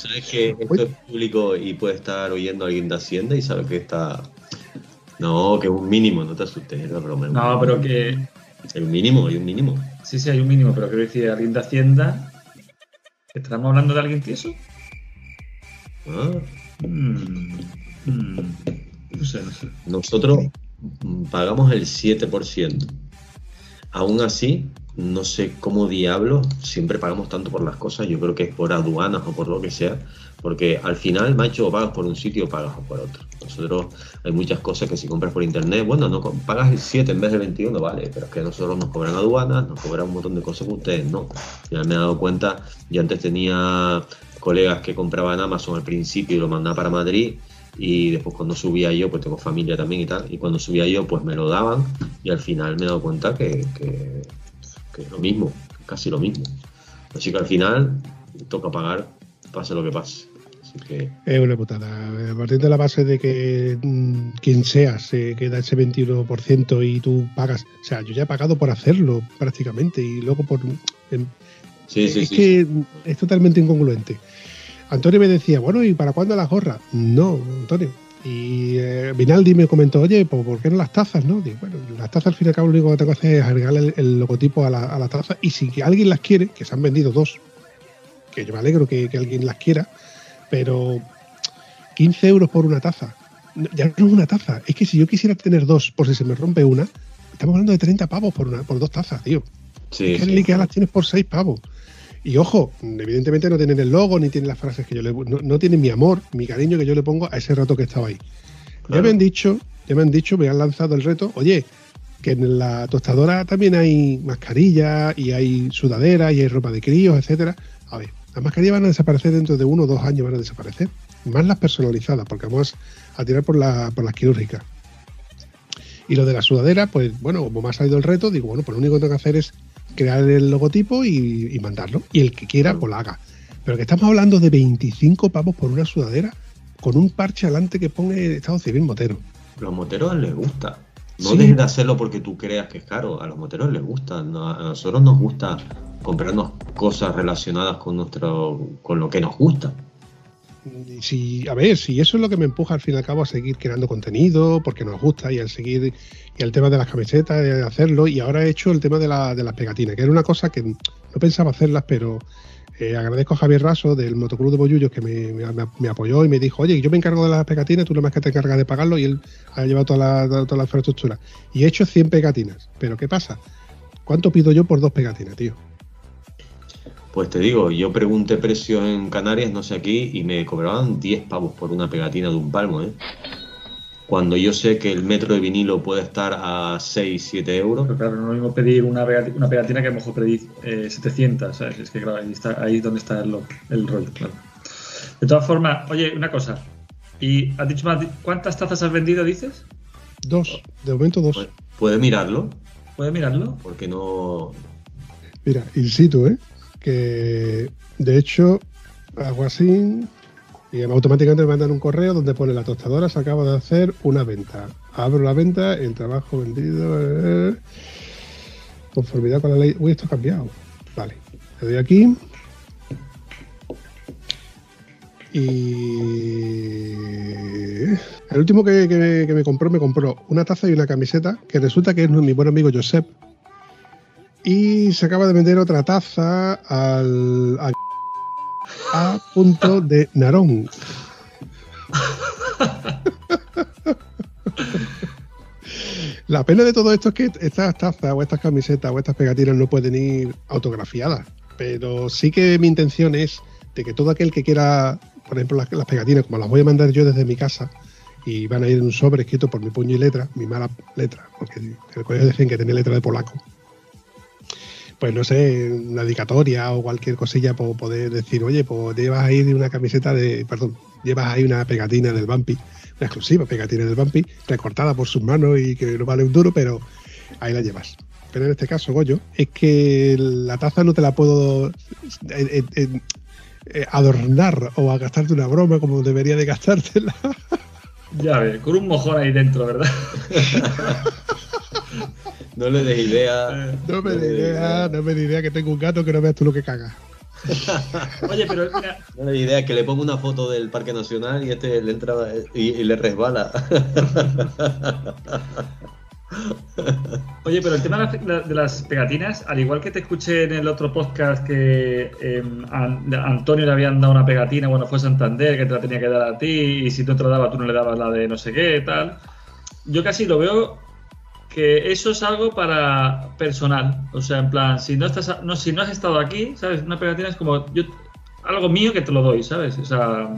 Sabes que esto es público y puede estar oyendo a alguien de Hacienda y sabe que está... No, que es un mínimo, no te asustes, es la broma. No, pero que. Hay un mínimo, hay un mínimo. Sí, sí, hay un mínimo, pero quiero decir, alguien de Hacienda. ¿Estamos hablando de alguien tieso? Ah, Mm, mm, no sé, no sé. Nosotros pagamos el 7%. Aún así, no sé cómo diablos siempre pagamos tanto por las cosas. Yo creo que es por aduanas o por lo que sea. Porque al final, macho, o pagas por un sitio o pagas por otro. Nosotros hay muchas cosas que si compras por internet, bueno, no pagas el 7 en vez del 21, vale, pero es que nosotros nos cobran aduanas, nos cobran un montón de cosas que ustedes no. Ya me he dado cuenta, yo antes tenía colegas que compraban Amazon al principio y lo mandaban para Madrid y después cuando subía yo, pues tengo familia también y tal, y cuando subía yo, pues me lo daban y al final me he dado cuenta que- que es lo mismo, casi lo mismo. Así que al final toca pagar, pase lo que pase. Así que Es una putada. A partir de la base de que mm, quien sea se queda ese 21% y tú pagas. O sea, yo ya he pagado por hacerlo prácticamente y luego por. em, sí, sí, es sí. que es totalmente incongruente. Antonio me decía, bueno, ¿y para cuándo las gorras? No, Antonio. Y eh, Vinaldi me comentó, oye, ¿por, por qué no las tazas? no Digo, bueno, las tazas al fin y al cabo lo único que tengo que hacer es agregarle el, el logotipo a la, a la taza. Y si alguien las quiere, que se han vendido dos, que yo me alegro que, que alguien las quiera, pero 15 euros por una taza. Ya no es una taza, es que si yo quisiera tener dos por si se me rompe una, estamos hablando de 30 pavos por, una, por dos tazas, tío. Sí, Es que sí. las tienes por 6 pavos. Y ojo, evidentemente no tienen el logo ni tienen las frases que yo le no, no tienen mi amor, mi cariño que yo le pongo a ese rato que estaba ahí. Ya me han dicho, ya me han dicho, me han lanzado el reto, oye, que en la tostadora también hay mascarillas y hay sudaderas y hay ropa de críos, etcétera. A ver, las mascarillas van a desaparecer dentro de uno o dos años, van a desaparecer. más las personalizadas, porque vamos a tirar por, la, por las quirúrgicas. Y lo de la sudadera, pues bueno, como me ha salido el reto, digo, bueno, pues lo único que tengo que hacer es crear el logotipo y, y mandarlo. Y el que quiera, pues lo haga. Pero que estamos hablando de 25 pavos por una sudadera con un parche adelante que pone Estado Civil Motero. Los moteros les gusta. No Sí. dejes de hacerlo porque tú creas que es caro. A los moteros les gusta. No, a nosotros nos gusta comprarnos cosas relacionadas con nuestro, con lo que nos gusta. Si, a ver, si eso es lo que me empuja al fin y al cabo a seguir creando contenido, porque nos gusta, y al seguir, y el tema de las camisetas, de hacerlo, y ahora he hecho el tema de, la- de las pegatinas, que era una cosa que no pensaba hacerlas, pero eh, agradezco a Javier Raso del Motoclub de Boyullos que me, me- apoyó y me dijo, oye, yo me encargo de las pegatinas, tú lo más que te encargas de pagarlo, y él ha llevado toda la, toda infraestructura. Y he hecho 100 pegatinas, pero ¿qué pasa? ¿Cuánto pido yo por dos pegatinas, tío? Pues te digo, yo pregunté precios en Canarias, no sé aquí, y me cobraban 10 pavos por una pegatina de un palmo, ¿eh? Cuando yo sé que el metro de vinilo puede estar a 6, 7 euros. Pero claro, no es lo mismo pedir una, pegati- una pegatina que a lo mejor pedir eh, 700, ¿sabes? Es que claro, ahí, está, ahí es donde está el, el rollo, claro. De todas formas, oye, una cosa. ¿Y has dicho más, cuántas tazas has vendido, dices? Dos, de momento dos. Pues, ¿Puede mirarlo? ¿Puedes mirarlo? Porque no... Mira, in situ, ¿eh? Que de hecho hago así y automáticamente me mandan un correo donde pone la tostadora se acaba de hacer una venta. Abro la venta, el trabajo vendido, eh, conformidad con la ley. Uy, esto ha cambiado. Vale, le doy aquí. Y el último que, que me compró, me compró una taza y una camiseta, que resulta que es mi buen amigo Josep, y se acaba de vender otra taza al a, a punto de Narón. [laughs] La pena de todo esto es que estas tazas o estas camisetas o estas pegatinas no pueden ir autografiadas. Pero sí que mi intención es de que todo aquel que quiera, por ejemplo, las, las pegatinas, como las voy a mandar yo desde mi casa, y van a ir en un sobre escrito por mi puño y letra, mi mala letra, porque en el colegio decían que tenía letra de polaco pues no sé, una dedicatoria o cualquier cosilla por poder decir, oye, pues llevas ahí una camiseta de, perdón, llevas ahí una pegatina del Bumpy, una exclusiva pegatina del Bumpy, recortada por sus manos y que no vale un duro, pero ahí la llevas. Pero en este caso, Goyo, es que la taza no te la puedo eh, eh, eh, eh, adornar o a gastarte una broma como debería de gastártela. Ya ves, con un mojón ahí dentro, ¿verdad? [laughs] No le des idea. No me des idea, no me da idea que tengo un gato que no veas tú lo que caga. [laughs] Oye, pero mira, No le des idea que le pongo una foto del Parque Nacional y este le entra y, y le resbala. Oye, pero el tema de las, la- de las pegatinas, al igual que te escuché en el otro podcast que eh, a, a Antonio le habían dado una pegatina, bueno, fue Santander, que te la tenía que dar a ti, y si no te la daba, tú no le dabas la de no sé qué, tal. Yo casi lo veo que eso es algo para personal. O sea, en plan, si no estás no, si no has estado aquí, ¿sabes? Una pegatina es como yo algo mío que te lo doy, ¿sabes? O sea,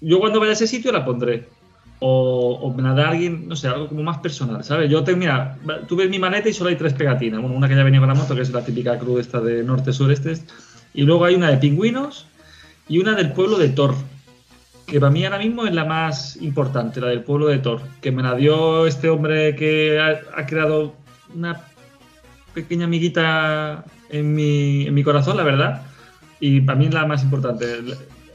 yo cuando vaya a ese sitio la pondré. O, o me la da alguien, no sé, algo como más personal, ¿sabes? Yo te, mira, tú ves mi maleta y solo hay tres pegatinas. Bueno, una que ya venía con la moto, que es la típica cruz esta de norte-sureste. Y luego hay una de pingüinos y una del pueblo de Thor. Que para mí ahora mismo es la más importante, la del pueblo de Thor. Que me la dio este hombre que ha, ha creado una pequeña amiguita en mi, en mi corazón, la verdad. Y para mí es la más importante.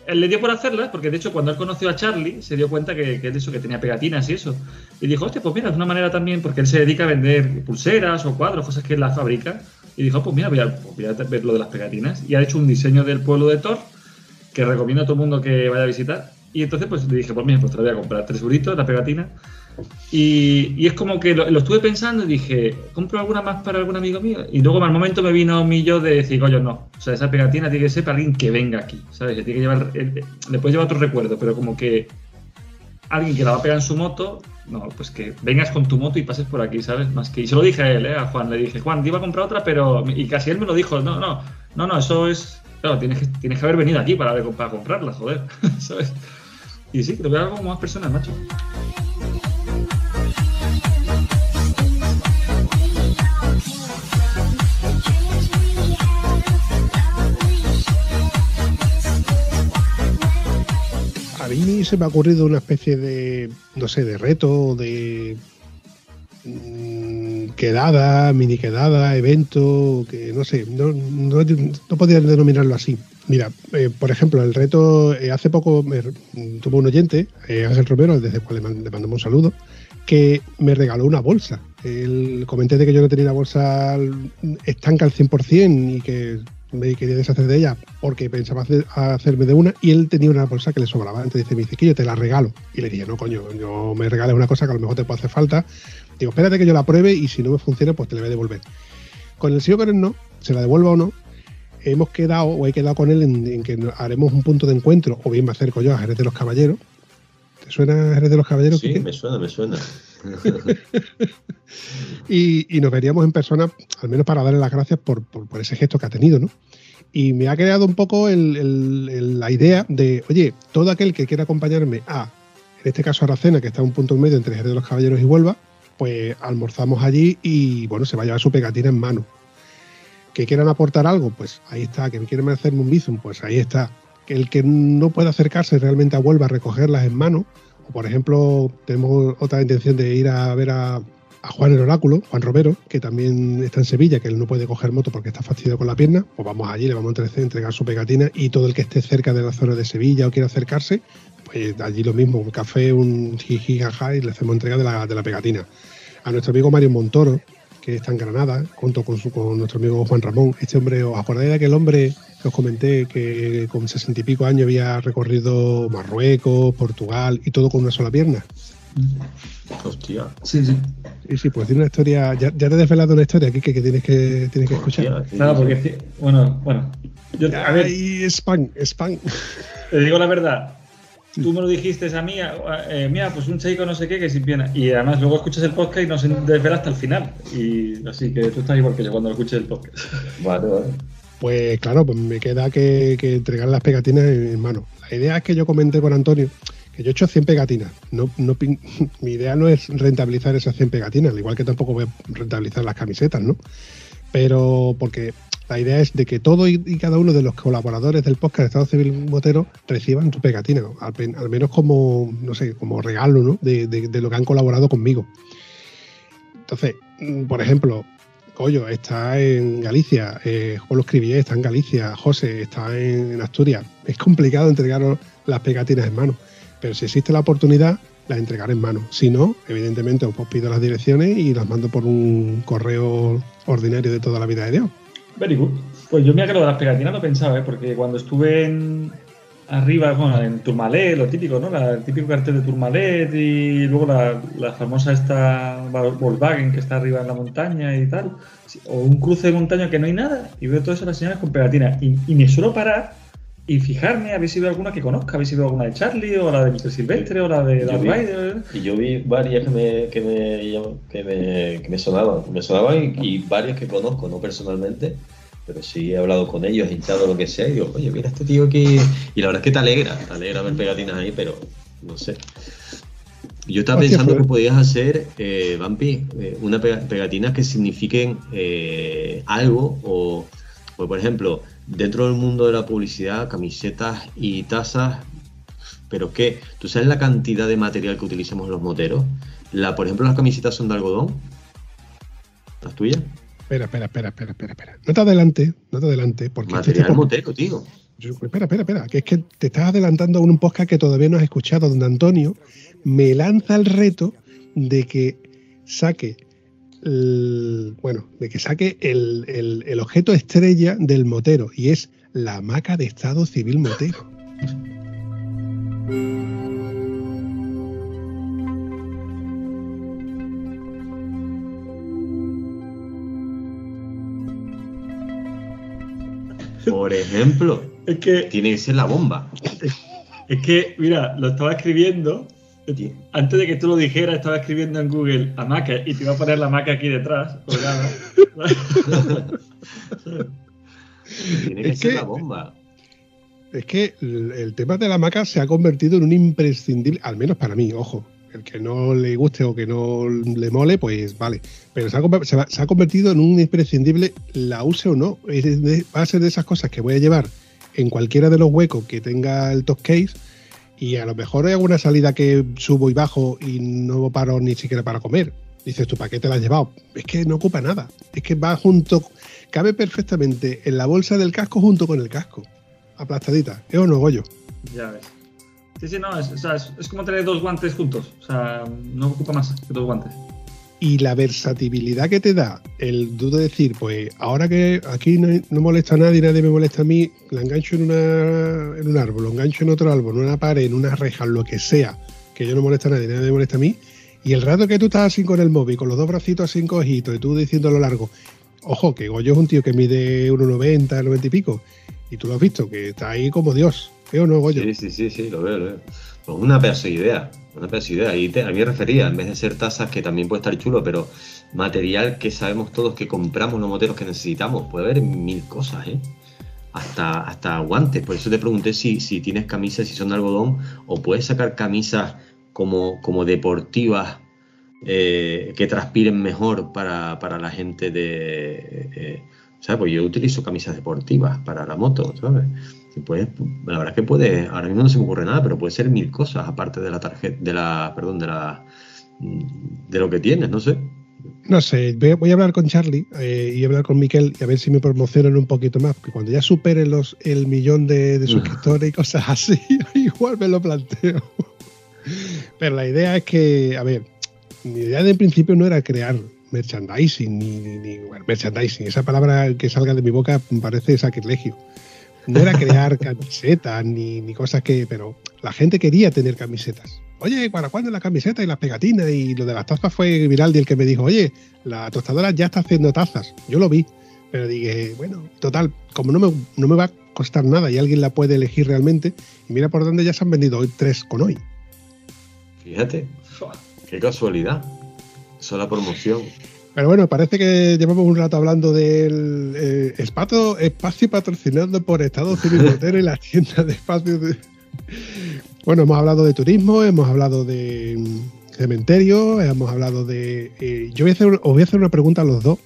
Él le dio por hacerlas, porque de hecho cuando él conoció a Charlie se dio cuenta que, que eso, que tenía pegatinas y eso. Y dijo, hostia, pues mira, es una manera también, porque él se dedica a vender pulseras o cuadros, cosas que él las fabrica. Y dijo, pues mira, voy a, voy a ver lo de las pegatinas. Y ha hecho un diseño del pueblo de Thor, que recomiendo a todo el mundo que vaya a visitar. Y entonces pues le dije, pues mira, pues te la voy a comprar. Tres euritos, la pegatina. Y, y es como que lo, lo estuve pensando y dije, ¿compro alguna más para algún amigo mío? Y luego al momento me vino mi yo de decir, coño, no. O sea, esa pegatina tiene que ser para alguien que venga aquí, ¿sabes? Tiene que llevar, eh, le puedes llevar otro recuerdo, pero como que alguien que la va a pegar en su moto, no, pues que vengas con tu moto y pases por aquí, ¿sabes? Más que, y se lo dije a él, ¿eh? A Juan, le dije, Juan, te iba a comprar otra, pero, y casi él me lo dijo, no, no, no, no, eso es, claro, tienes que, tienes que haber venido aquí para, para comprarla, joder, [laughs] ¿sabes? Y sí, lo veo algo más personal, macho. se me ha ocurrido una especie de, no sé, de reto, de mm, quedada, mini quedada, evento, que no sé, no, no, no podría denominarlo así. Mira, eh, por ejemplo, el reto, eh, hace poco me, tuvo un oyente, eh, Ángel Romero, desde el cual le, man- le mandamos un saludo, que me regaló una bolsa. El, comenté de que yo no tenía una bolsa estanca al 100% y que me quería deshacer de ella porque pensaba hacer- hacerme de una y él tenía una bolsa que le sobraba. Entonces dice, me dice que te la regalo. Y le dije, no, coño, yo me regales una cosa que a lo mejor te puede hacer falta. Digo, espérate que yo la pruebe y si no me funciona, pues te la voy a devolver. Con el sí o con el no, se la devuelva o no, hemos quedado o he quedado con él en, en que haremos un punto de encuentro, o bien me acerco yo a Jerez de los Caballeros. ¿Te suena Jerez de los Caballeros? Sí, me suena, me suena. [laughs] y, y nos veríamos en persona, al menos para darle las gracias por, por- por ese gesto que ha tenido, ¿no? Y me ha creado un poco el- el- el- la idea de, oye, todo aquel que quiera acompañarme a, en este caso a Aracena, que está a un punto en medio entre Jerez de los Caballeros y Huelva, pues almorzamos allí y, bueno, se va a llevar su pegatina en mano. Que quieran aportar algo, pues ahí está. Que quieran hacerme un bizum, pues ahí está. Que el que no pueda acercarse realmente a Huelva a recogerlas en mano, o por ejemplo, tenemos otra intención de ir a ver a, a Juan el Oráculo, Juan Romero, que también está en Sevilla, que él no puede coger moto porque está fastidiado con la pierna, pues vamos allí, le vamos a entre- entregar su pegatina y todo el que esté cerca de la zona de Sevilla o quiera acercarse, pues allí lo mismo, un café, un jiji, y le hacemos entrega de la, de la pegatina. A nuestro amigo Mario Montoro, que está en Granada, junto con, nuestro amigo Juan Ramón. Este hombre, ¿os acordáis de aquel hombre que os comenté que con sesenta y pico años había recorrido Marruecos, Portugal y todo con una sola pierna? Hostia. Sí, sí. Sí, sí, pues tiene una historia, ya, ya te he desvelado una historia aquí que, que tienes que tienes que escuchar. Sí, sí. porque, bueno, bueno. Yo, a ver, Ay, spam, spam. [laughs] te digo la verdad. Tú me lo dijiste a mí, eh, mira, pues un chico no sé qué que sin pierna. Y además luego escuchas el podcast y no se desvela hasta el final. Y así que tú estás igual que yo cuando escuches el podcast. [laughs] Vale, vale. Pues claro, pues me queda que, que entregar las pegatinas en, en mano. La idea es que yo comenté con Antonio yo he hecho 100 pegatinas. No, no, [laughs] mi idea no es rentabilizar esas 100 pegatinas, al igual que tampoco voy a rentabilizar las camisetas, ¿no? Pero porque la idea es de que todo y, cada uno de los colaboradores del podcast Estado Civil Motero reciban su pegatina, al, menos como, no sé, como regalo, ¿no? De, de- de lo que han colaborado conmigo. Entonces, mm, por ejemplo, Coyo está en Galicia, eh, Juan Escribier está en Galicia, José está en, en Asturias. Es complicado entregar las pegatinas en mano, pero si existe la oportunidad, las entregaré en mano. Si no, evidentemente os pues pido las direcciones y las mando por un correo ordinario de toda la vida de Dios. Very good. Pues yo que lo de las pegatinas lo pensaba, ¿eh? porque cuando estuve en arriba, bueno, en Tourmalet, lo típico, ¿no? La- el típico cartel de Tourmalet y luego la, la famosa esta Volkswagen que está arriba en la montaña y tal. O un cruce de montaña que no hay nada y veo todas esas señales con pegatinas. Y me suelo parar y fijarme a ver si veo alguna que conozca, a ver si veo alguna de Charlie o la de Mr. Silvestre o la de Darth Vader. Y yo vi varias que me, que me, que me, que me sonaban. Me sonaban y, y varias que conozco, no personalmente, pero sí he hablado con ellos, he hinchado lo que sea, y digo, oye, mira este tío aquí. Y la verdad es que te alegra, te alegra ver pegatinas ahí, pero no sé. Yo estaba Hostia, pensando fue- que podías hacer, eh, Vampi, eh, una pega- pegatinas que signifiquen eh, algo, o, o, por ejemplo, dentro del mundo de la publicidad, camisetas y tazas, pero que, ¿tú sabes la cantidad de material que utilizamos los moteros? La, por ejemplo, las camisetas son de algodón. ¿Las tuyas? Espera, espera, espera, espera, espera, espera. No te adelante, no te adelante, porque este Material tipo- motero, tío. Yo- espera, espera, espera, que es que te estás adelantando a un podcast que todavía no has escuchado, donde Antonio me lanza el reto de que saque el, bueno, de que saque el, el- el objeto estrella del motero, y es la hamaca de Estado Civil Motero. Por ejemplo, Es que, tiene que ser la bomba. es que, mira, lo estaba escribiendo Antes de que tú lo dijeras, estaba escribiendo en Google hamaca y te iba a poner la hamaca aquí detrás. colgada. [laughs] Tiene que Es ser que- la bomba. Es que el, el tema de la hamaca se ha convertido en un imprescindible, al menos para mí, ojo. El que no le guste o que no le mole, pues vale. Pero se ha, conver- se va- se ha convertido en un imprescindible, la use o no. Es de- va a ser de esas cosas que voy a llevar en cualquiera de los huecos que tenga el top case Y a lo mejor hay alguna salida que subo y bajo y no paro ni siquiera para comer. Dices tú, ¿para qué te la has llevado? Es que no ocupa nada. Es que va junto, cabe perfectamente en la bolsa del casco junto con el casco. Aplastadita. ¿Es o no, Goyo? Ya ves. Sí, sí, no, o sea, es, es como tener dos guantes juntos. O sea, no ocupa más que dos guantes. Y la versatilidad que te da el tú de decir, pues ahora que aquí no, molesta a nadie, nadie me molesta a mí, la engancho en, una, en un árbol, lo engancho en otro árbol, en una pared, en una reja, lo que sea, que yo no molesta a nadie, nadie me molesta a mí. Y el rato que tú estás así con el móvil, con los dos bracitos así encogidos y tú diciendo a lo largo, ojo, que Goyo es un tío que mide 1,90, 90 y pico, y tú lo has visto, que está ahí como Dios. ¿Eh o no, Goyo? Sí, sí, sí, sí, lo veo, lo veo. Pues una pedazo de idea, una pedazo de idea. Y a mí me refería, en vez de ser tazas, que también puede estar chulo, pero material que sabemos todos que compramos los moteros que necesitamos. Puede haber mil cosas, ¿eh? Hasta, hasta guantes. Por eso te pregunté si, si tienes camisas, si son de algodón, o puedes sacar camisas como, como deportivas eh, que transpiren mejor para, para la gente de... eh, ¿Sabes? Pues yo utilizo camisas deportivas para la moto, ¿sabes? Puedes, la verdad es que puede, ahora mismo no se me ocurre nada, pero puede ser mil cosas aparte de la tarjeta, de la, perdón, de la, de lo que tienes, no sé. No sé, voy a, hablar con Charlie eh, y hablar con Miquel y a ver si me promocionan un poquito más, porque cuando ya superen los, el millón de, de suscriptores y cosas así, [laughs] igual me lo planteo. Pero la idea es que, a ver, mi idea de principio no era crear merchandising, ni, ni- ni- bueno, merchandising, esa palabra que salga de mi boca parece sacrilegio. No era crear camisetas ni, ni cosas que, pero la gente quería tener camisetas. Oye, ¿para cuándo la camiseta y las pegatinas? Y lo de las tazas fue Viraldi el que me dijo, oye, la tostadora ya está haciendo tazas. Yo lo vi, pero dije, bueno, total, como no me, no me va a costar nada y alguien la puede elegir realmente, y mira por dónde ya se han vendido hoy tres con hoy. Fíjate, qué casualidad. Eso es la promoción. Pero bueno, parece que llevamos un rato hablando del eh, espacio, espacio patrocinado por Estado Civil [laughs] Motero y la tienda de espacios. de- Bueno, hemos hablado de turismo, hemos hablado de mm, cementerio, hemos hablado de... eh, yo voy a hacer, os voy a hacer una pregunta a los dos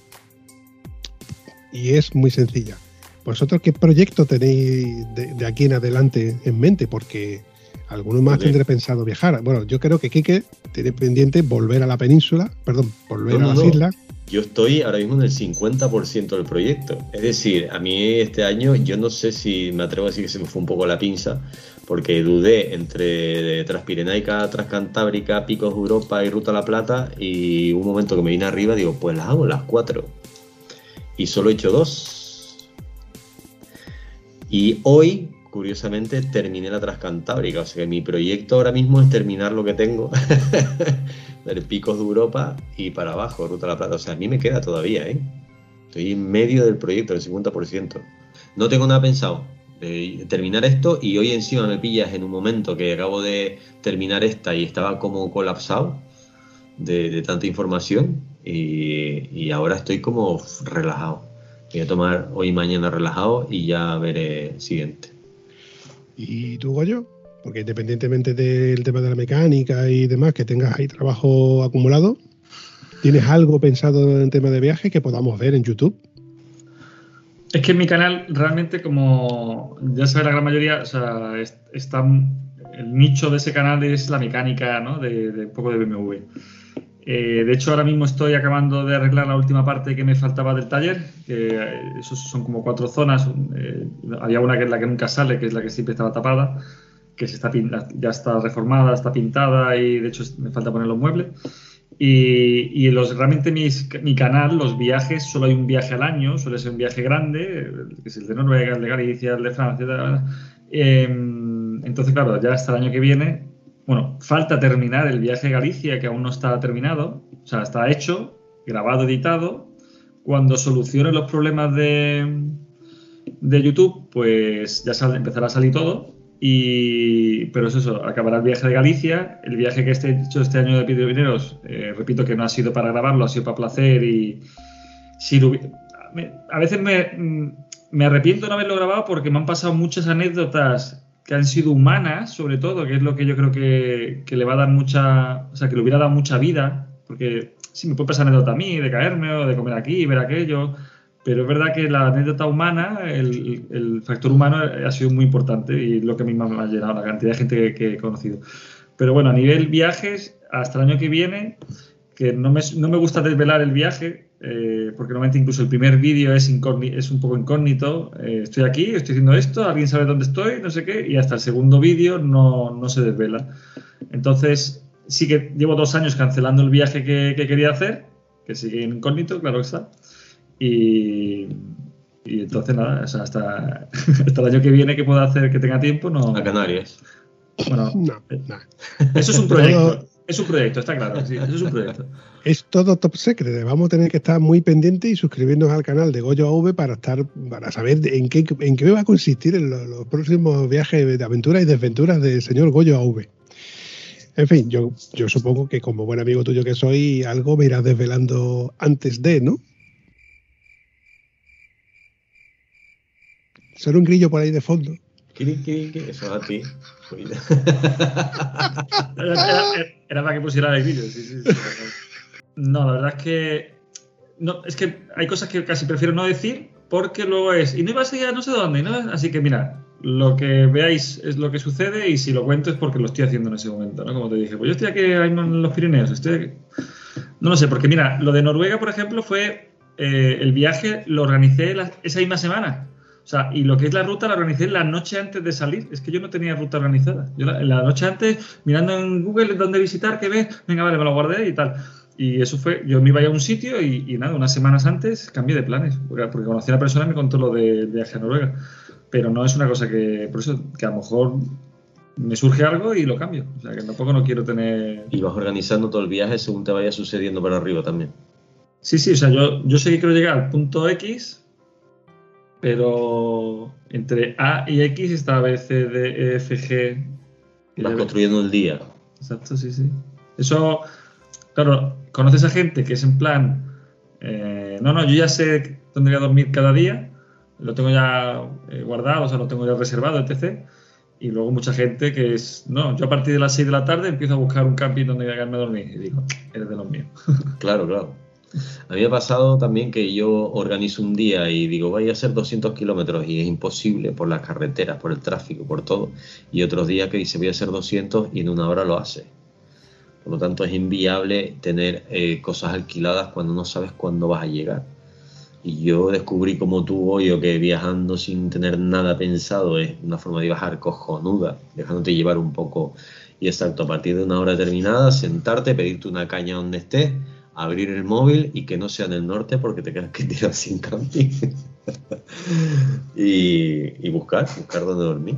y es muy sencilla. ¿Vosotros qué proyecto tenéis de, de aquí en adelante en mente? Porque algunos más tendré pensado viajar. Bueno, yo creo que Quique tiene pendiente volver a la península, perdón, volver No, a las no. islas. Yo estoy ahora mismo en el 50% del proyecto. Es decir, a mí este año yo no sé si me atrevo a decir que se me fue un poco la pinza, porque dudé entre Transpirenaica, Transcantábrica, Picos Europa y Ruta a la Plata, y un momento que me vine arriba digo, pues las hago las cuatro. Y solo he hecho dos. Y hoy, curiosamente, terminé la Transcantábrica. O sea que mi proyecto ahora mismo es terminar lo que tengo. [laughs] del Picos de Europa y para abajo, Ruta a la Plata. O sea, a mí me queda todavía, ¿eh? Estoy en medio del proyecto, del 50%. No tengo nada pensado de terminar esto y hoy encima me pillas en un momento que acabo de terminar esta y estaba como colapsado de, de tanta información y, y ahora estoy como relajado. Voy a tomar hoy y mañana relajado y ya veré el siguiente. ¿Y tú, Goyo? Porque independientemente del tema de la mecánica y demás, que tengas ahí trabajo acumulado, ¿tienes algo pensado en tema de viaje que podamos ver en YouTube? Es que en mi canal realmente, como ya sabe la gran mayoría, o sea, es- está el nicho de ese canal es la mecánica, ¿no? De, de un poco de BMW. Eh, de hecho, ahora mismo estoy acabando de arreglar la última parte que me faltaba del taller, que eh, esos son como cuatro zonas. eh, había una que es la que nunca sale, que es la que siempre estaba tapada, que ya está reformada, está pintada y de hecho me falta poner los muebles. Y, los, realmente mis- mi canal, los viajes, solo hay un viaje al año, suele ser un viaje grande, que es el de Noruega, el de Galicia, el de Francia. tal. Eh, entonces, claro, ya hasta el año que viene, bueno, falta terminar el viaje a Galicia, que aún no está terminado, o sea, está hecho, grabado, editado. Cuando solucione los problemas de, de YouTube, pues ya sal- empezará a salir todo. Y, pero es eso, acabará el viaje de Galicia. El viaje que he hecho este año de Pirineos, eh, repito que no ha sido para grabarlo, ha sido para placer. Y si lo a veces me, mm, me arrepiento de no haberlo grabado porque me han pasado muchas anécdotas que han sido humanas, sobre todo, que es lo que yo creo que, que le va a dar mucha, o sea, que le hubiera dado mucha vida, porque sí me puede pasar anécdota a mí, de caerme o de comer aquí, ver aquello, Pero es verdad que la anécdota humana, el, el factor humano ha sido muy importante y lo que a mí me ha llenado, la cantidad de gente que, que he conocido. Pero bueno, a nivel viajes, hasta el año que viene, que no me, no me gusta desvelar el viaje, eh, porque normalmente incluso el primer vídeo es, es un poco incógnito. eh, estoy aquí, estoy haciendo esto, alguien sabe dónde estoy, no sé qué, y hasta el segundo vídeo no, no se desvela. Entonces, sí que llevo dos años cancelando el viaje que, que quería hacer, que sigue incógnito, claro que está. Y, y entonces nada, o sea, hasta, [laughs] hasta el año que viene que pueda hacer que tenga tiempo, no. A Canarias. Bueno, No, no. eso es un proyecto. Es un proyecto, está claro. Sí, es un proyecto. [laughs] Es todo top secret. Vamos a tener que estar muy pendientes y suscribirnos al canal de Goyo AV para estar, para saber en qué, en qué va a consistir en lo- los, próximos viajes de aventuras y desventuras del señor Goyo AV. En fin, yo, yo supongo que como buen amigo tuyo que soy, algo me irás desvelando antes de, ¿no? Solo un grillo por ahí de fondo. Eso es a ti. Era, para que pusiera el vídeo. No, la verdad es que. No, es que hay cosas que casi prefiero no decir porque luego es. Y no ibas a ir a no sé dónde. no- Así que mira, lo que veáis es lo que sucede y si lo cuento es porque lo estoy haciendo en ese momento, ¿no? Como te dije, pues yo estoy aquí en los Pirineos. Estoy aquí. No lo sé, porque mira, lo de Noruega, por ejemplo, fue. eh, el viaje lo organicé esa misma semana. O sea, y lo que es la ruta la organicé la noche antes de salir. Es que yo no tenía ruta organizada. Yo la, la noche antes, mirando en Google dónde visitar, qué ves, venga, vale, me lo guardé y tal. Y eso fue, yo me iba a ir a un sitio y, y nada, unas semanas antes cambié de planes. Porque, porque conocí a la persona y me contó lo de viaje a Noruega. Pero no es una cosa que, por eso, que a lo mejor me surge algo y lo cambio. O sea, que tampoco no quiero tener... Y vas organizando todo el viaje según te vaya sucediendo para arriba también. Sí, sí, o sea, yo, yo sé que quiero llegar al punto X, pero entre A y X está B, C, D, E, F, G. Vas construyendo el día. Exacto, sí, sí. Eso, claro, conoces a gente que es en plan, eh, no, no, yo ya sé dónde voy a dormir cada día, lo tengo ya eh, guardado, o sea, lo tengo ya reservado, etc. Y luego mucha gente que es, no, yo a partir de las 6 de la tarde empiezo a buscar un camping donde quedarme a dormir. Y digo, eres de los míos. [laughs] Claro, claro. A mí me ha pasado también que yo organizo un día y digo, voy a hacer 200 kilómetros y es imposible por las carreteras, por el tráfico, por todo. Y otros días que dice, voy a hacer 200 y en una hora lo hace. Por lo tanto, es inviable tener eh, cosas alquiladas cuando no sabes cuándo vas a llegar. Y yo descubrí como tú, yo que viajando sin tener nada pensado es una forma de viajar cojonuda, dejándote llevar un poco. Y exacto, a partir de una hora determinada, sentarte, pedirte una caña donde estés, abrir el móvil y que no sea en el norte porque te quedas [laughs] que tirar sin camping. y, y buscar, buscar dónde dormir.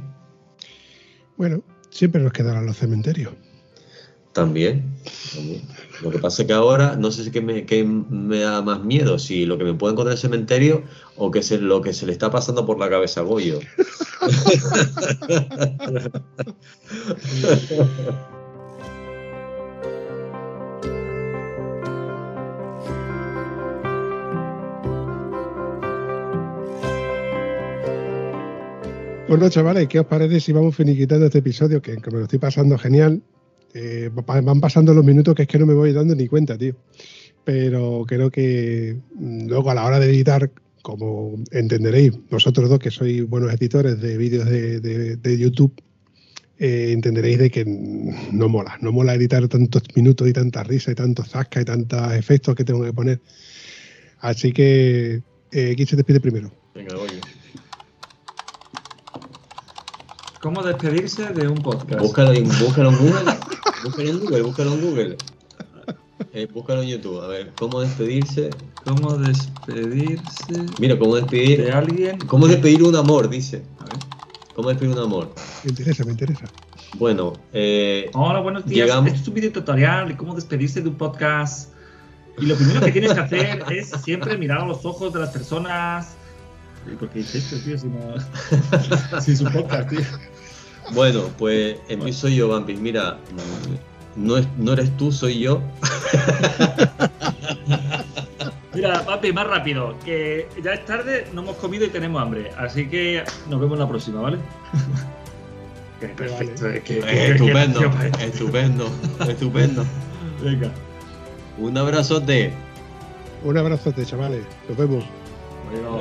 Bueno, siempre nos quedarán los cementerios. También, también. Lo que pasa es que ahora no sé si qué me, qué me da más miedo, si lo que me puedo encontrar en el cementerio o que se, lo que se le está pasando por la cabeza a Goyo. [laughs] [laughs] Bueno, chavales, ¿qué os parece si vamos finiquitando este episodio? Que, que me lo estoy pasando genial. Eh, va- van pasando los minutos que es que no me voy dando ni cuenta, tío. Pero creo que mm, luego a la hora de editar, como entenderéis, vosotros dos que sois buenos editores de vídeos de, YouTube, eh, entenderéis de que mm, no mola. No mola editar tantos minutos y tanta risa y tantos zascas y tantos efectos que tengo que poner. Así que, eh, ¿quién se despide primero? Venga, Goyo. ¿Cómo despedirse de un podcast? Búscalo, en- búscalo en Google. Búscalo en Google, búscalo en Google. Eh, búscalo en YouTube. A ver, ¿cómo despedirse? ¿Cómo despedirse Mira, ¿cómo de despedir? alguien? ¿Cómo despedir un amor? Dice. A ver. ¿Cómo despedir un amor? Me interesa, me interesa. Bueno, eh, Hola, buenos días. Llegamos- Este es un video tutorial de cómo despedirse de un podcast. Y lo primero que tienes que hacer [laughs] es siempre mirar a los ojos de las personas. ¿Y por qué dice esto, tío? Si no. [laughs] si es un podcast, tío. Bueno, pues empiezo yo, Vampis. Mira, no, es- no eres tú, soy yo. [laughs] Mira, papi, más rápido. Que ya es tarde, no hemos comido y tenemos hambre. Así que nos vemos la próxima, ¿vale? [laughs] Qué perfecto. es que- que- Estupendo, que- estupendo, [laughs] estupendo. Venga. Un abrazote. Un abrazote, chavales. Nos vemos. Digo,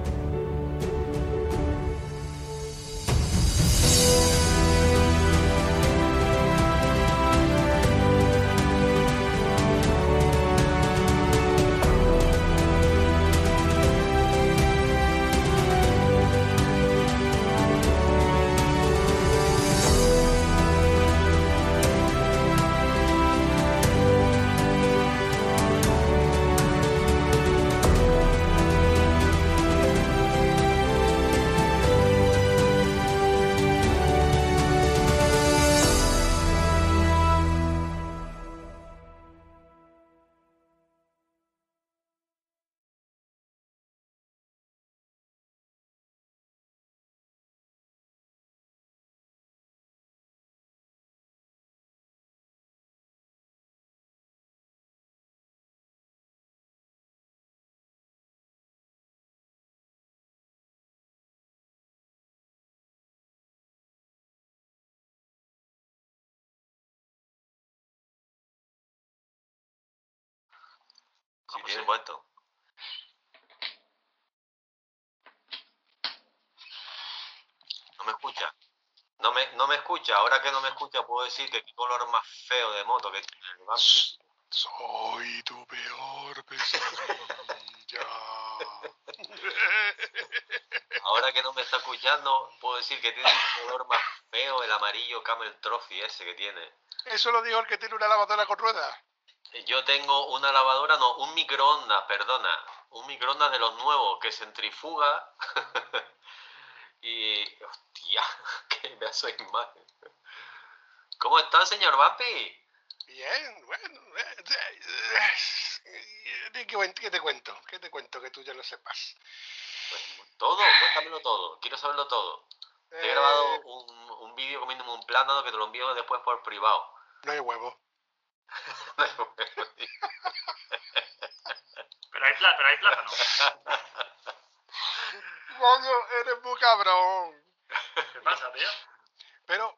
Si tiene puesto. No me escucha. No me, no me escucha. Ahora que no me escucha, puedo decir que qué color más feo de moto que tiene el Bampi. Soy tu peor pesadilla. [laughs] Ahora que no me está escuchando, puedo decir que tiene un color más feo el amarillo Camel Trophy ese que tiene. Eso lo dijo el que tiene una lavadora con ruedas. Yo tengo una lavadora, no, un microondas, perdona. Un microondas de los nuevos que centrifuga. [laughs] y. Hostia, [laughs] qué pedazo de imagen. ¿Cómo está, señor Vampi? Bien, bueno. eh, eh, eh, ¿Qué, te cuento? ¿Qué te cuento que tú ya lo sepas? Pues todo, cuéntamelo todo. Quiero saberlo todo. Te he Eh, grabado un, un vídeo comiéndome un plátano que te lo envío después por privado. No hay huevo. [laughs] [laughs] pero hay, pla- pero hay plátano. Coño, eres muy cabrón. ¿Qué pasa, tío? Pero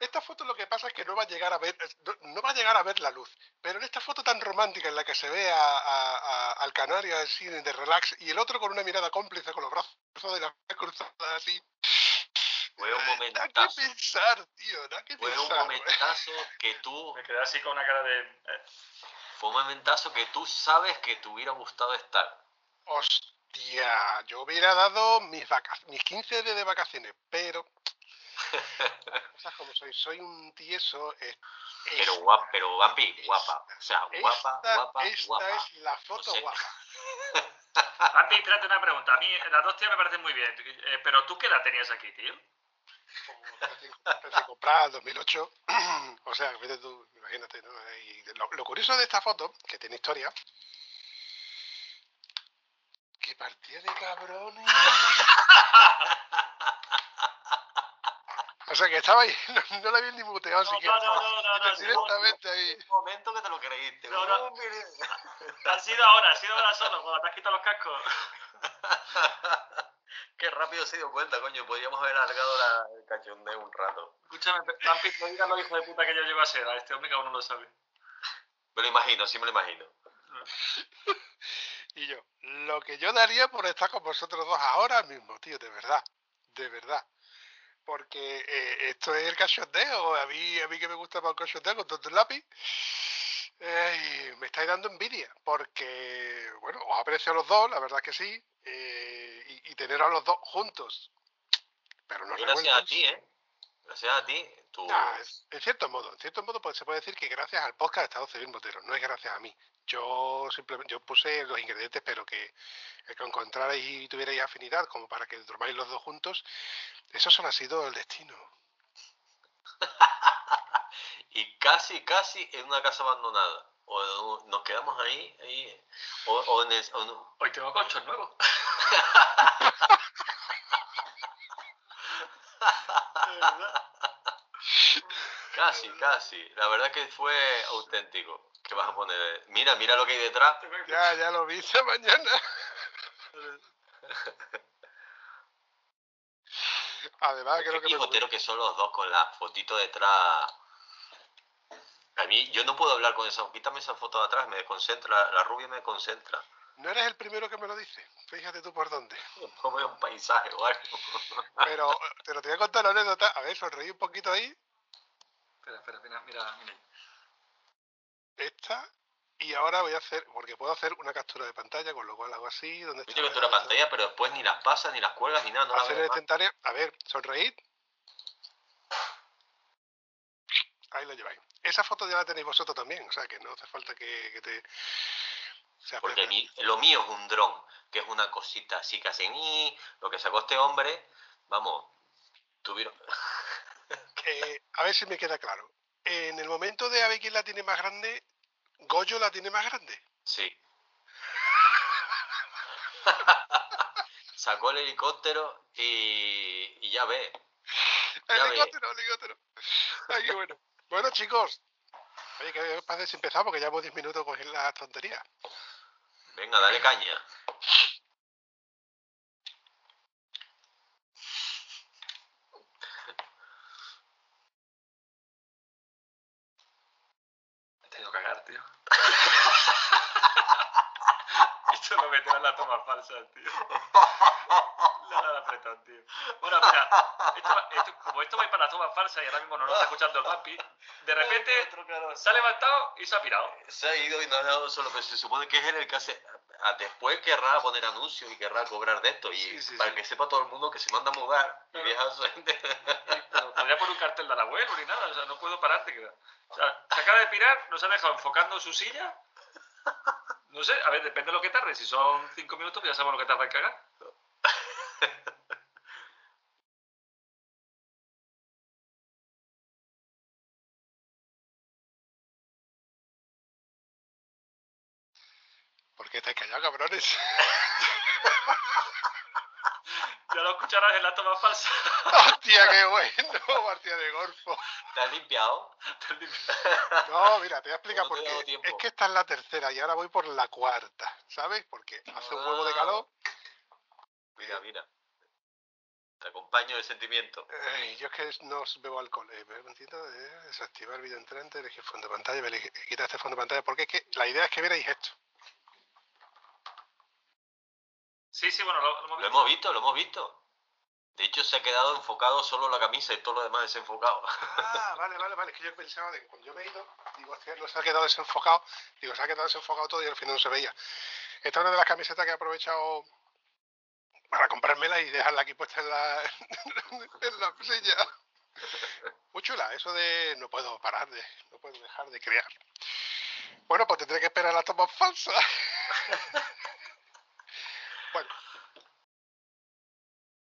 esta foto lo que pasa es que no va a llegar a ver, no, va a llegar a ver la luz. Pero en esta foto tan romántica en la que se ve a, a- a- al canario así de relax y el otro con una mirada cómplice con los brazos de la cruzadas así. Fue un Da que momentazo. pensar, tío, da que Fue un pensar. momentazo que tú. Me quedé así con una cara de. eh, Fue un momentazo que tú sabes que te hubiera gustado estar. Hostia, yo hubiera dado mis vaca mis 15 días de vacaciones, pero [laughs] cosas como soy, soy un tieso. Pero esta- guapa, pero Vampi, guapa. O sea, guapa, esta, guapa, esta guapa. es la foto O sea, guapa. [laughs] Andy, espérate una pregunta. A mí las dos tías me parecen muy bien. eh, pero tú qué edad tenías aquí, tío? Como comprada en 2008. o sea, vete tú, imagínate, ¿no? Y lo, lo curioso de esta foto, que tiene historia, que partía de cabrones. O sea, que estaba ahí, no, no la habían ni muteado No, siquiera. no, no, no, no, no, directamente ahí. Un momento que te lo creíste. No, no. Ha sido ahora, ha sido ahora solo, cuando te has quitado los cascos. Qué rápido se dio cuenta, coño. Podríamos haber alargado la, el cachondeo un rato. Escúchame, Vampi, no digas lo hijo de puta que yo llego a ser. A este hombre que aún no lo sabe. Me lo imagino, sí me lo imagino. [laughs] Y yo, lo que yo daría por estar con vosotros dos ahora mismo, tío, de verdad, de verdad. Porque eh, esto es el cachondeo, a mí, a mí que me gusta más el cachondeo con tonto lápiz, eh, me estáis dando envidia, porque, bueno, os aprecio a los dos, la verdad que sí, eh, y, tener a los dos juntos, pero no gracias a ti, ¿eh? Gracias a ti. Tú... Nah, es- en cierto modo, en cierto modo pues, se puede decir que gracias al podcast de Estado Civil Motero, no es gracias a mí. Yo simplemente yo puse los ingredientes, pero que que encontrarais y tuvierais afinidad como para que durmáis los dos juntos, eso solo ha sido el destino. [laughs] Y casi, casi en una casa abandonada. O nos quedamos ahí, ahí o, o en el- o Hoy tengo colchón nuevo. [laughs] Casi, casi. La verdad que fue auténtico. ¿Qué vas a poner? Mira, mira lo que hay detrás. Ya, ya lo vi esta mañana. [laughs] Además, creo que Qué me que son los dos con la fotito detrás. A mí, yo no puedo hablar con esa. Quítame esa foto de atrás, me desconcentra. La rubia me desconcentra. no eres el primero que me lo dice. Fíjate tú por dónde. [laughs] No veo un paisaje o algo. [laughs] Pero eh, te voy a contar la anécdota. A ver, sonreí un poquito ahí. Espera, espera, mira, mira, mira. Esta. Y ahora voy a hacer, porque puedo hacer una captura de pantalla, con lo cual hago así. donde Yo tengo una pantalla, pero después ni las pasas, ni las cuelgas, ni nada. No la hacer el. A ver, sonreír. Ahí lo lleváis. Esa foto ya la tenéis vosotros también, o sea que no hace falta que, que te. Porque mi- lo mío es un dron, que es una cosita así que hace ni lo que sacó este hombre, vamos, tuvieron. [laughs] Eh, a ver si me queda claro. En el momento de a ver quién la tiene más grande, Goyo la tiene más grande. Sí. Sacó el helicóptero y, y ya ve. Ya ve. Helicóptero, helicóptero. Ay, qué bueno. Bueno, chicos. Oye, ¿qué os parece si empezamos? Porque llevamos 10 minutos con las tonterías. Venga, dale caña. He tenido que cagar, tío. [laughs] Esto lo meterá en la toma falsa, tío. [laughs] El apretón, tío. Bueno, mira, esto, esto- como esto va para la toma falsa y ahora mismo no lo está escuchando el papi, de repente se ha levantado y se ha pirado. Se ha ido y no ha dado solo, pero se supone que es él el que hace. a- Después querrá poner anuncios y querrá cobrar de esto. Y Sí, sí, para sí. que sepa todo el mundo que se manda a mudar y deja a su gente. Podría poner un cartel de la abuelo ni nada, o sea, no puedo pararte. O sea, se acaba de pirar, nos ha dejado enfocando su silla. No sé, a ver, depende de lo que tarde. Si son cinco minutos, pues ya sabemos lo que tarda en cagar. [laughs] ¿Por qué estáis callados, cabrones? [laughs] Ya lo escucharás en la toma falsa. [laughs] ¡Hostia, qué bueno! Partida de golfo. ¿Te has limpiado? No, mira, te voy a explicar No por te qué. Es que esta es la tercera y ahora voy por la cuarta, ¿sabes? Porque hace un huevo de calor. Mira, mira. Te acompaño el sentimiento. Ay, yo es que no bebo alcohol. Eh, un momentito, eh, desactivar vídeo entrante, elegir fondo de pantalla, quitar este fondo de pantalla, porque es que la idea es que vierais esto. Sí, sí, bueno, lo, Lo hemos visto, lo hemos visto. De hecho, se ha quedado enfocado solo la camisa y todo lo demás desenfocado. Ah, [laughs] vale, vale, vale. Es que yo pensaba de que cuando yo me he ido, digo, no se ha quedado desenfocado. Digo, se ha quedado desenfocado todo y al final no se veía. Esta es una de las camisetas que he aprovechado para comprármela y dejarla aquí puesta en la, [laughs] en la silla. Muy chula, eso de no puedo parar de, no puedo dejar de crear. Bueno, pues tendré que esperar la toma falsa. [laughs]